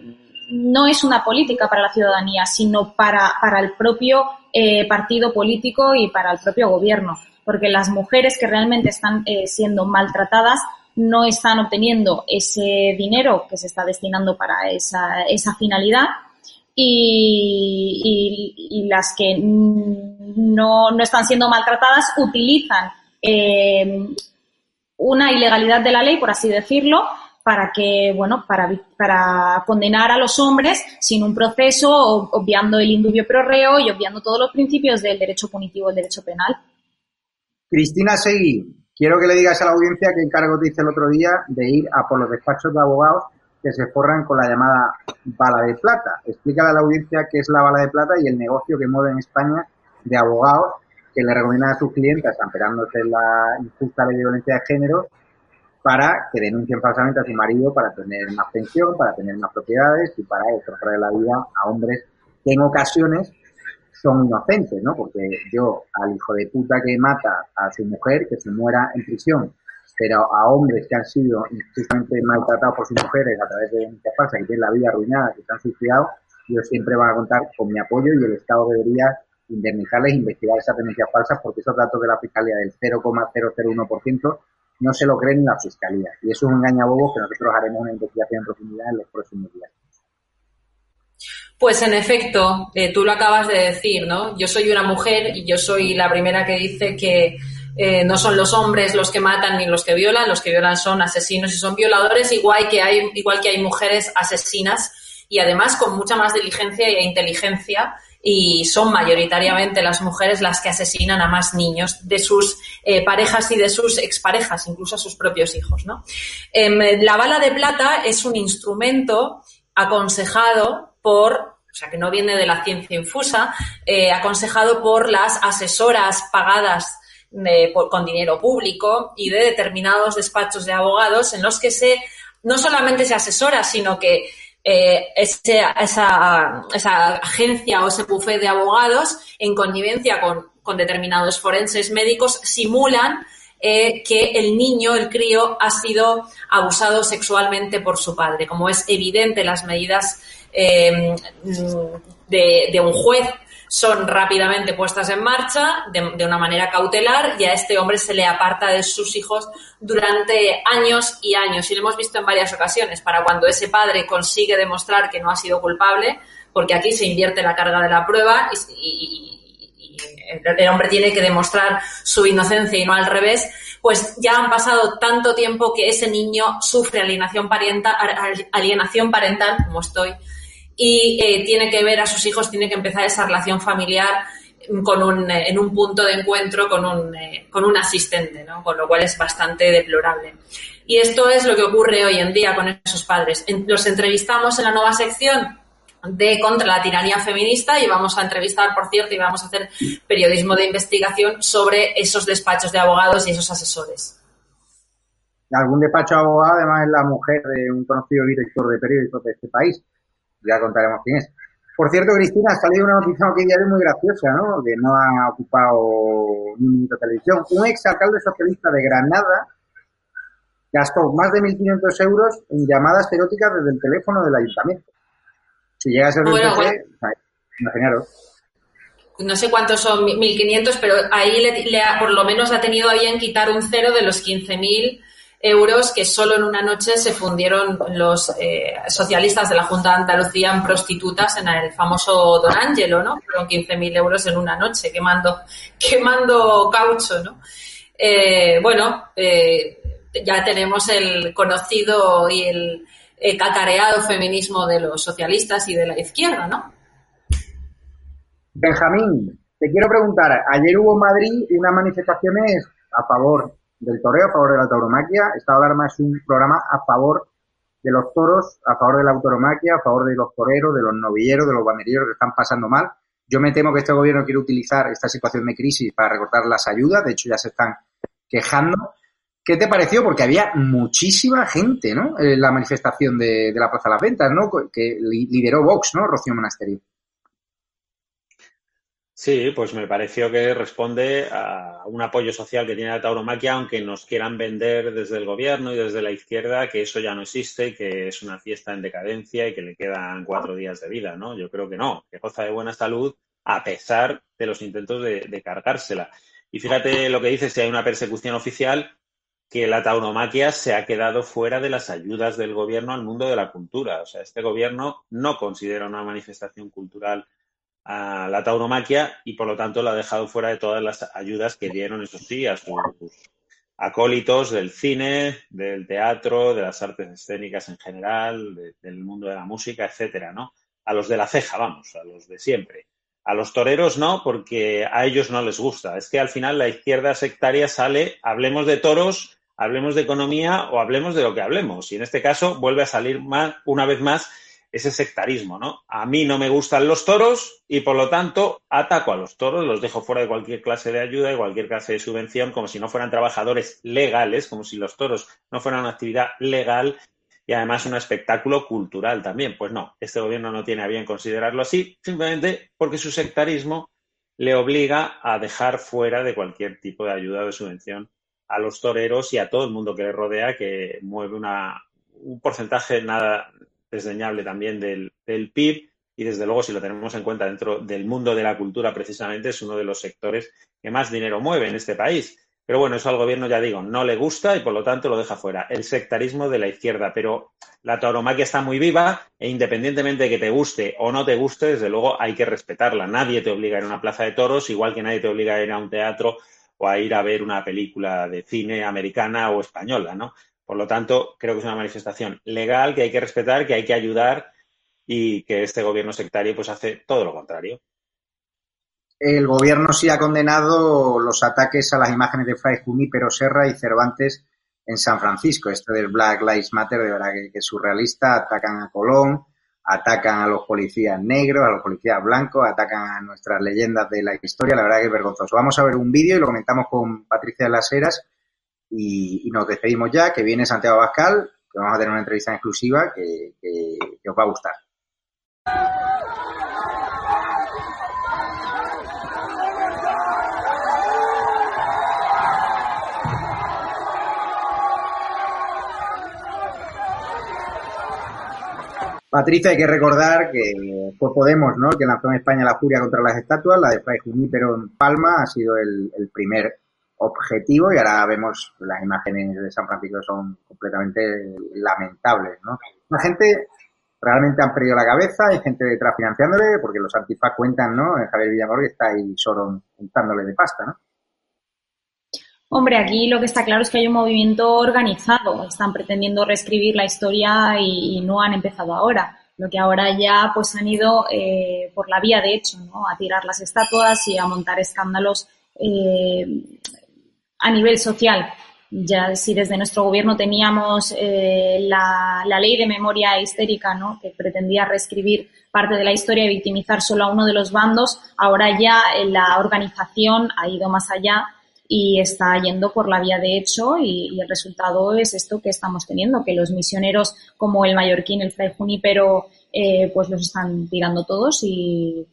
no es una política para la ciudadanía, sino para, para el propio eh, partido político y para el propio gobierno. Porque las mujeres que realmente están eh, siendo maltratadas no están obteniendo ese dinero que se está destinando para esa, esa finalidad y, las que no, no, están siendo maltratadas utilizan eh, una ilegalidad de la ley, por así decirlo, para que, bueno, para, para condenar a los hombres sin un proceso, obviando el indubio pro reo y obviando todos los principios del derecho punitivo, el derecho penal.
Cristina Seguí, quiero que le digas a la audiencia que encargo te hice el otro día de ir a por los despachos de abogados que se forran con la llamada bala de plata. Explícale a la audiencia qué es la bala de plata y el negocio que mueve en España de abogados que le recomiendan a sus clientes, amperándose la injusta ley de violencia de género, para que denuncien falsamente a su marido para tener más pensión, para tener más propiedades y para traer la vida a hombres que en ocasiones son inocentes, ¿no? Porque yo al hijo de puta que mata a su mujer, que se muera en prisión, pero a hombres que han sido injustamente maltratados por sus mujeres a través de denuncias falsas, que tienen la vida arruinada, que se han suicidado, ellos siempre van a contar con mi apoyo y el Estado debería indemnizarles e investigar esas denuncias falsas porque esos datos de la Fiscalía del 0,001% no se lo creen en la Fiscalía. Y eso es un engañabobos que nosotros haremos una investigación en profundidad en los próximos días.
Pues en efecto, eh, tú lo acabas de decir, ¿no? Yo soy una mujer y yo soy la primera que dice que eh, no son los hombres los que matan ni los que violan, los que violan son asesinos y son violadores, igual que hay, igual que hay mujeres asesinas y además con mucha más diligencia e inteligencia y son mayoritariamente las mujeres las que asesinan a más niños de sus eh, parejas y de sus exparejas, incluso a sus propios hijos. ¿no? Em, la bala de plata es un instrumento aconsejado por o sea, que no viene de la ciencia infusa, eh, aconsejado por las asesoras pagadas con dinero público y de determinados despachos de abogados en los que se no solamente se asesora, sino que eh, esa, esa, agencia o ese buffet de abogados, en connivencia con, con determinados forenses médicos, simulan eh, que el niño, el crío, ha sido abusado sexualmente por su padre. Como es evidente, las medidas eh, de, de, un juez son rápidamente puestas en marcha de, una manera cautelar y a este hombre se le aparta de sus hijos durante años y años. Y lo hemos visto en varias ocasiones, para cuando ese padre consigue demostrar que no ha sido culpable, porque aquí se invierte la carga de la prueba y, el hombre tiene que demostrar su inocencia y no al revés, pues ya han pasado tanto tiempo que ese niño sufre alienación parental, alienación parental como estoy, y eh, tiene que ver a sus hijos, tiene que empezar esa relación familiar con un, en un punto de encuentro con un, con un asistente, ¿no? con lo cual es bastante deplorable. Y esto es lo que ocurre hoy en día con esos padres. Los entrevistamos en la nueva sección de contra la tiranía feminista y vamos a entrevistar, por cierto, y vamos a hacer periodismo de investigación sobre esos despachos de abogados y esos asesores.
Algún despacho de abogados, además, es la mujer de un conocido director de periódicos de este país. Ya contaremos quién es. Por cierto, Cristina, ha salido una noticia que ya es muy graciosa, ¿no? Que no ha ocupado ni un minuto de televisión. Un exalcalde socialista de Granada gastó más de 1.500 euros en llamadas eróticas desde el teléfono del ayuntamiento. Si llega a ser bueno, imaginaros.
No sé cuántos son 1.500, pero ahí le, por lo menos ha tenido a bien quitar un cero de los 15.000 euros que solo en una noche se fundieron los eh, socialistas de la Junta de Andalucía en prostitutas en el famoso Don Ángelo, ¿no? Fueron 15.000 euros en una noche quemando, quemando caucho, ¿no? Eh, bueno, eh, ya tenemos el conocido y el cacareado feminismo de los socialistas y de la izquierda, ¿no?
Benjamín, te quiero preguntar, ayer hubo en Madrid unas manifestaciones a favor del toreo, a favor de la tauromaquia. Estado de Alarma es un programa a favor de los toros, a favor de la autoromaquia, a favor de los toreros, de los novilleros, de los banderilleros que están pasando mal. Yo me temo que este gobierno quiere utilizar esta situación de crisis para recortar las ayudas, de hecho ya se están quejando. ¿Qué te pareció? Porque había muchísima gente, ¿no? En la manifestación de, la Plaza de las Ventas, ¿no? Que lideró Vox, ¿no? Rocío Monasterio.
Sí, pues me pareció que responde a un apoyo social que tiene la tauromaquia, aunque nos quieran vender desde el gobierno y desde la izquierda que eso ya no existe que es una fiesta en decadencia y que le quedan cuatro días de vida, ¿no? Yo creo que no, que goza de buena salud a pesar de los intentos de, de cargársela. Y fíjate lo que dice, si hay una persecución oficial, que la tauromaquia se ha quedado fuera de las ayudas del gobierno al mundo de la cultura. O sea, este gobierno no considera una manifestación cultural a la tauromaquia y por lo tanto la ha dejado fuera de todas las ayudas que dieron esos días sus acólitos del cine, del teatro, de las artes escénicas en general, del mundo de la música, etcétera, ¿no? A los de la ceja, vamos, a los de siempre. A los toreros no, porque a ellos no les gusta. Es que al final la izquierda sectaria sale, hablemos de toros hablemos de economía o hablemos de lo que hablemos. Y en este caso vuelve a salir más, una vez más ese sectarismo, ¿no? A mí no me gustan los toros y por lo tanto ataco a los toros, los dejo fuera de cualquier clase de ayuda y cualquier clase de subvención, como si no fueran trabajadores legales, como si los toros no fueran una actividad legal y además un espectáculo cultural también. Pues no, este gobierno no tiene a bien considerarlo así, simplemente porque su sectarismo le obliga a dejar fuera de cualquier tipo de ayuda o de subvención a los toreros y a todo el mundo que le rodea, que mueve una, un porcentaje nada desdeñable también del, PIB y desde luego si lo tenemos en cuenta dentro del mundo de la cultura precisamente es uno de los sectores que más dinero mueve en este país. Pero bueno, eso al gobierno ya digo, no le gusta y por lo tanto lo deja fuera. El sectarismo de la izquierda, pero la tauromaquia está muy viva e independientemente de que te guste o no te guste, desde luego hay que respetarla. Nadie te obliga a ir a una plaza de toros, igual que nadie te obliga a ir a un teatro o a ir a ver una película de cine americana o española, ¿no? Por lo tanto, creo que es una manifestación legal que hay que respetar, que hay que ayudar y que este gobierno sectario pues hace todo lo contrario.
El gobierno sí ha condenado los ataques a las imágenes de Fray Junípero Serra y Cervantes en San Francisco. Este del Black Lives Matter, de verdad que, que es surrealista. Atacan a Colón, atacan a los policías negros, a los policías blancos, atacan a nuestras leyendas de la historia, la verdad que es vergonzoso. Vamos a ver un vídeo y lo comentamos con Patricia de las Heras y, nos despedimos ya, que viene Santiago Bascal, que vamos a tener una entrevista exclusiva que, os va a gustar. Patricia, hay que recordar que fue Podemos, ¿no? que lanzó en España la furia contra las estatuas, la de Fray Junípero en Palma ha sido el, primer objetivo y ahora vemos las imágenes de San Francisco son completamente lamentables, ¿no? La gente realmente han perdido la cabeza, hay gente detrás financiándole, porque los antifaz cuentan, ¿no? Javier Villamor está ahí solo untándole de pasta, ¿no?
Hombre, aquí lo que está claro es que hay un movimiento organizado. Están pretendiendo reescribir la historia y, no han empezado ahora. lo que ahora ya pues han ido eh, por la vía de hecho, ¿no? A tirar las estatuas y a montar escándalos eh, a nivel social. Ya si desde nuestro gobierno teníamos eh, la, ley de memoria histérica, ¿no? que pretendía reescribir parte de la historia y victimizar solo a uno de los bandos, ahora ya la organización ha ido más allá y está yendo por la vía de hecho y, el resultado es esto que estamos teniendo, que los misioneros como el mallorquín, el fray Junípero, eh, pues los están tirando todos y,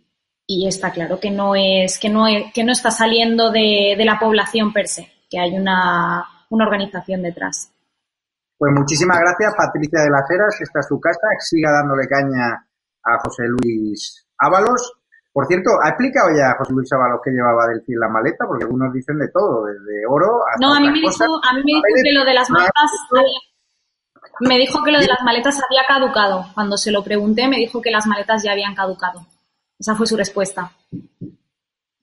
está claro que no es que no, que no está saliendo de la población per se, que hay una, una organización detrás.
Pues muchísimas gracias, Patricia de las Heras. Esta es su casa. Siga dándole caña a José Luis Ábalos. Por cierto, ¿ha explicado ya José Luis Ábalos que llevaba del en la maleta? Porque algunos dicen de todo, desde oro hasta.
No, a mí me dijo, a mí me dijo que lo de las maletas. Me dijo que lo de las maletas había caducado. Cuando se lo pregunté, me dijo que las maletas ya habían caducado. Esa fue su respuesta.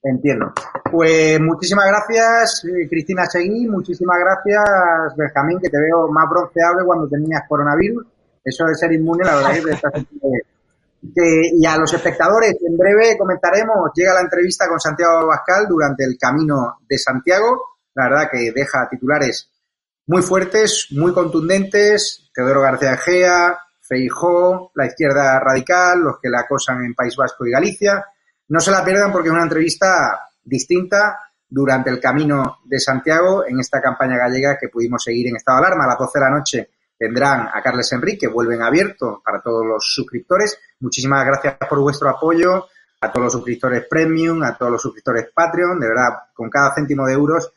Entiendo. Pues muchísimas gracias, eh, Cristina Seguí. Muchísimas gracias, Benjamín, que te veo más bronceado cuando tenías coronavirus. Eso de ser inmune, la verdad es que que, y a los espectadores, en breve comentaremos, llega la entrevista con Santiago Abascal durante el camino de Santiago, la verdad que deja titulares muy fuertes, muy contundentes, Teodoro García Egea, Feijó, la izquierda radical, los que la acosan en País Vasco y Galicia. No se la pierdan porque es una entrevista distinta durante el camino de Santiago en esta campaña gallega que pudimos seguir en estado de alarma a las 12 de la noche tendrán a Carles Enrique, vuelven abierto para todos los suscriptores. Muchísimas gracias por vuestro apoyo, a todos los suscriptores Premium, a todos los suscriptores Patreon. De verdad, con cada céntimo de euros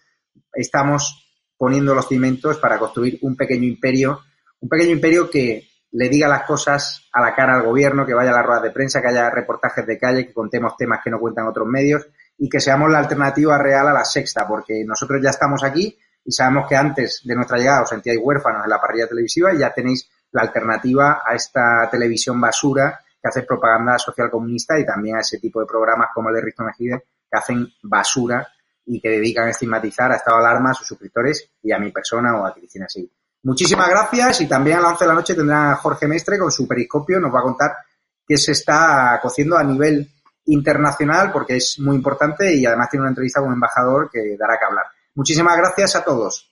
estamos poniendo los cimientos para construir un pequeño imperio, un pequeño imperio que le diga las cosas a la cara al gobierno, que vaya a las ruedas de prensa, que haya reportajes de calle, que contemos temas que no cuentan otros medios y que seamos la alternativa real a la sexta, porque nosotros ya estamos aquí y sabemos que antes de nuestra llegada os sentíais huérfanos en la parrilla televisiva y ya tenéis la alternativa a esta televisión basura que hace propaganda social comunista y también a ese tipo de programas como el de Risto Mejide que hacen basura y que dedican a estigmatizar a estado de alarma a sus suscriptores y a mi persona o a Cristina Sí. Muchísimas gracias y también a las 11 de la noche tendrá Jorge Mestre con su periscopio, nos va a contar qué se está cociendo a nivel internacional porque es muy importante y además tiene una entrevista con un embajador que dará que hablar. Muchísimas gracias a todos.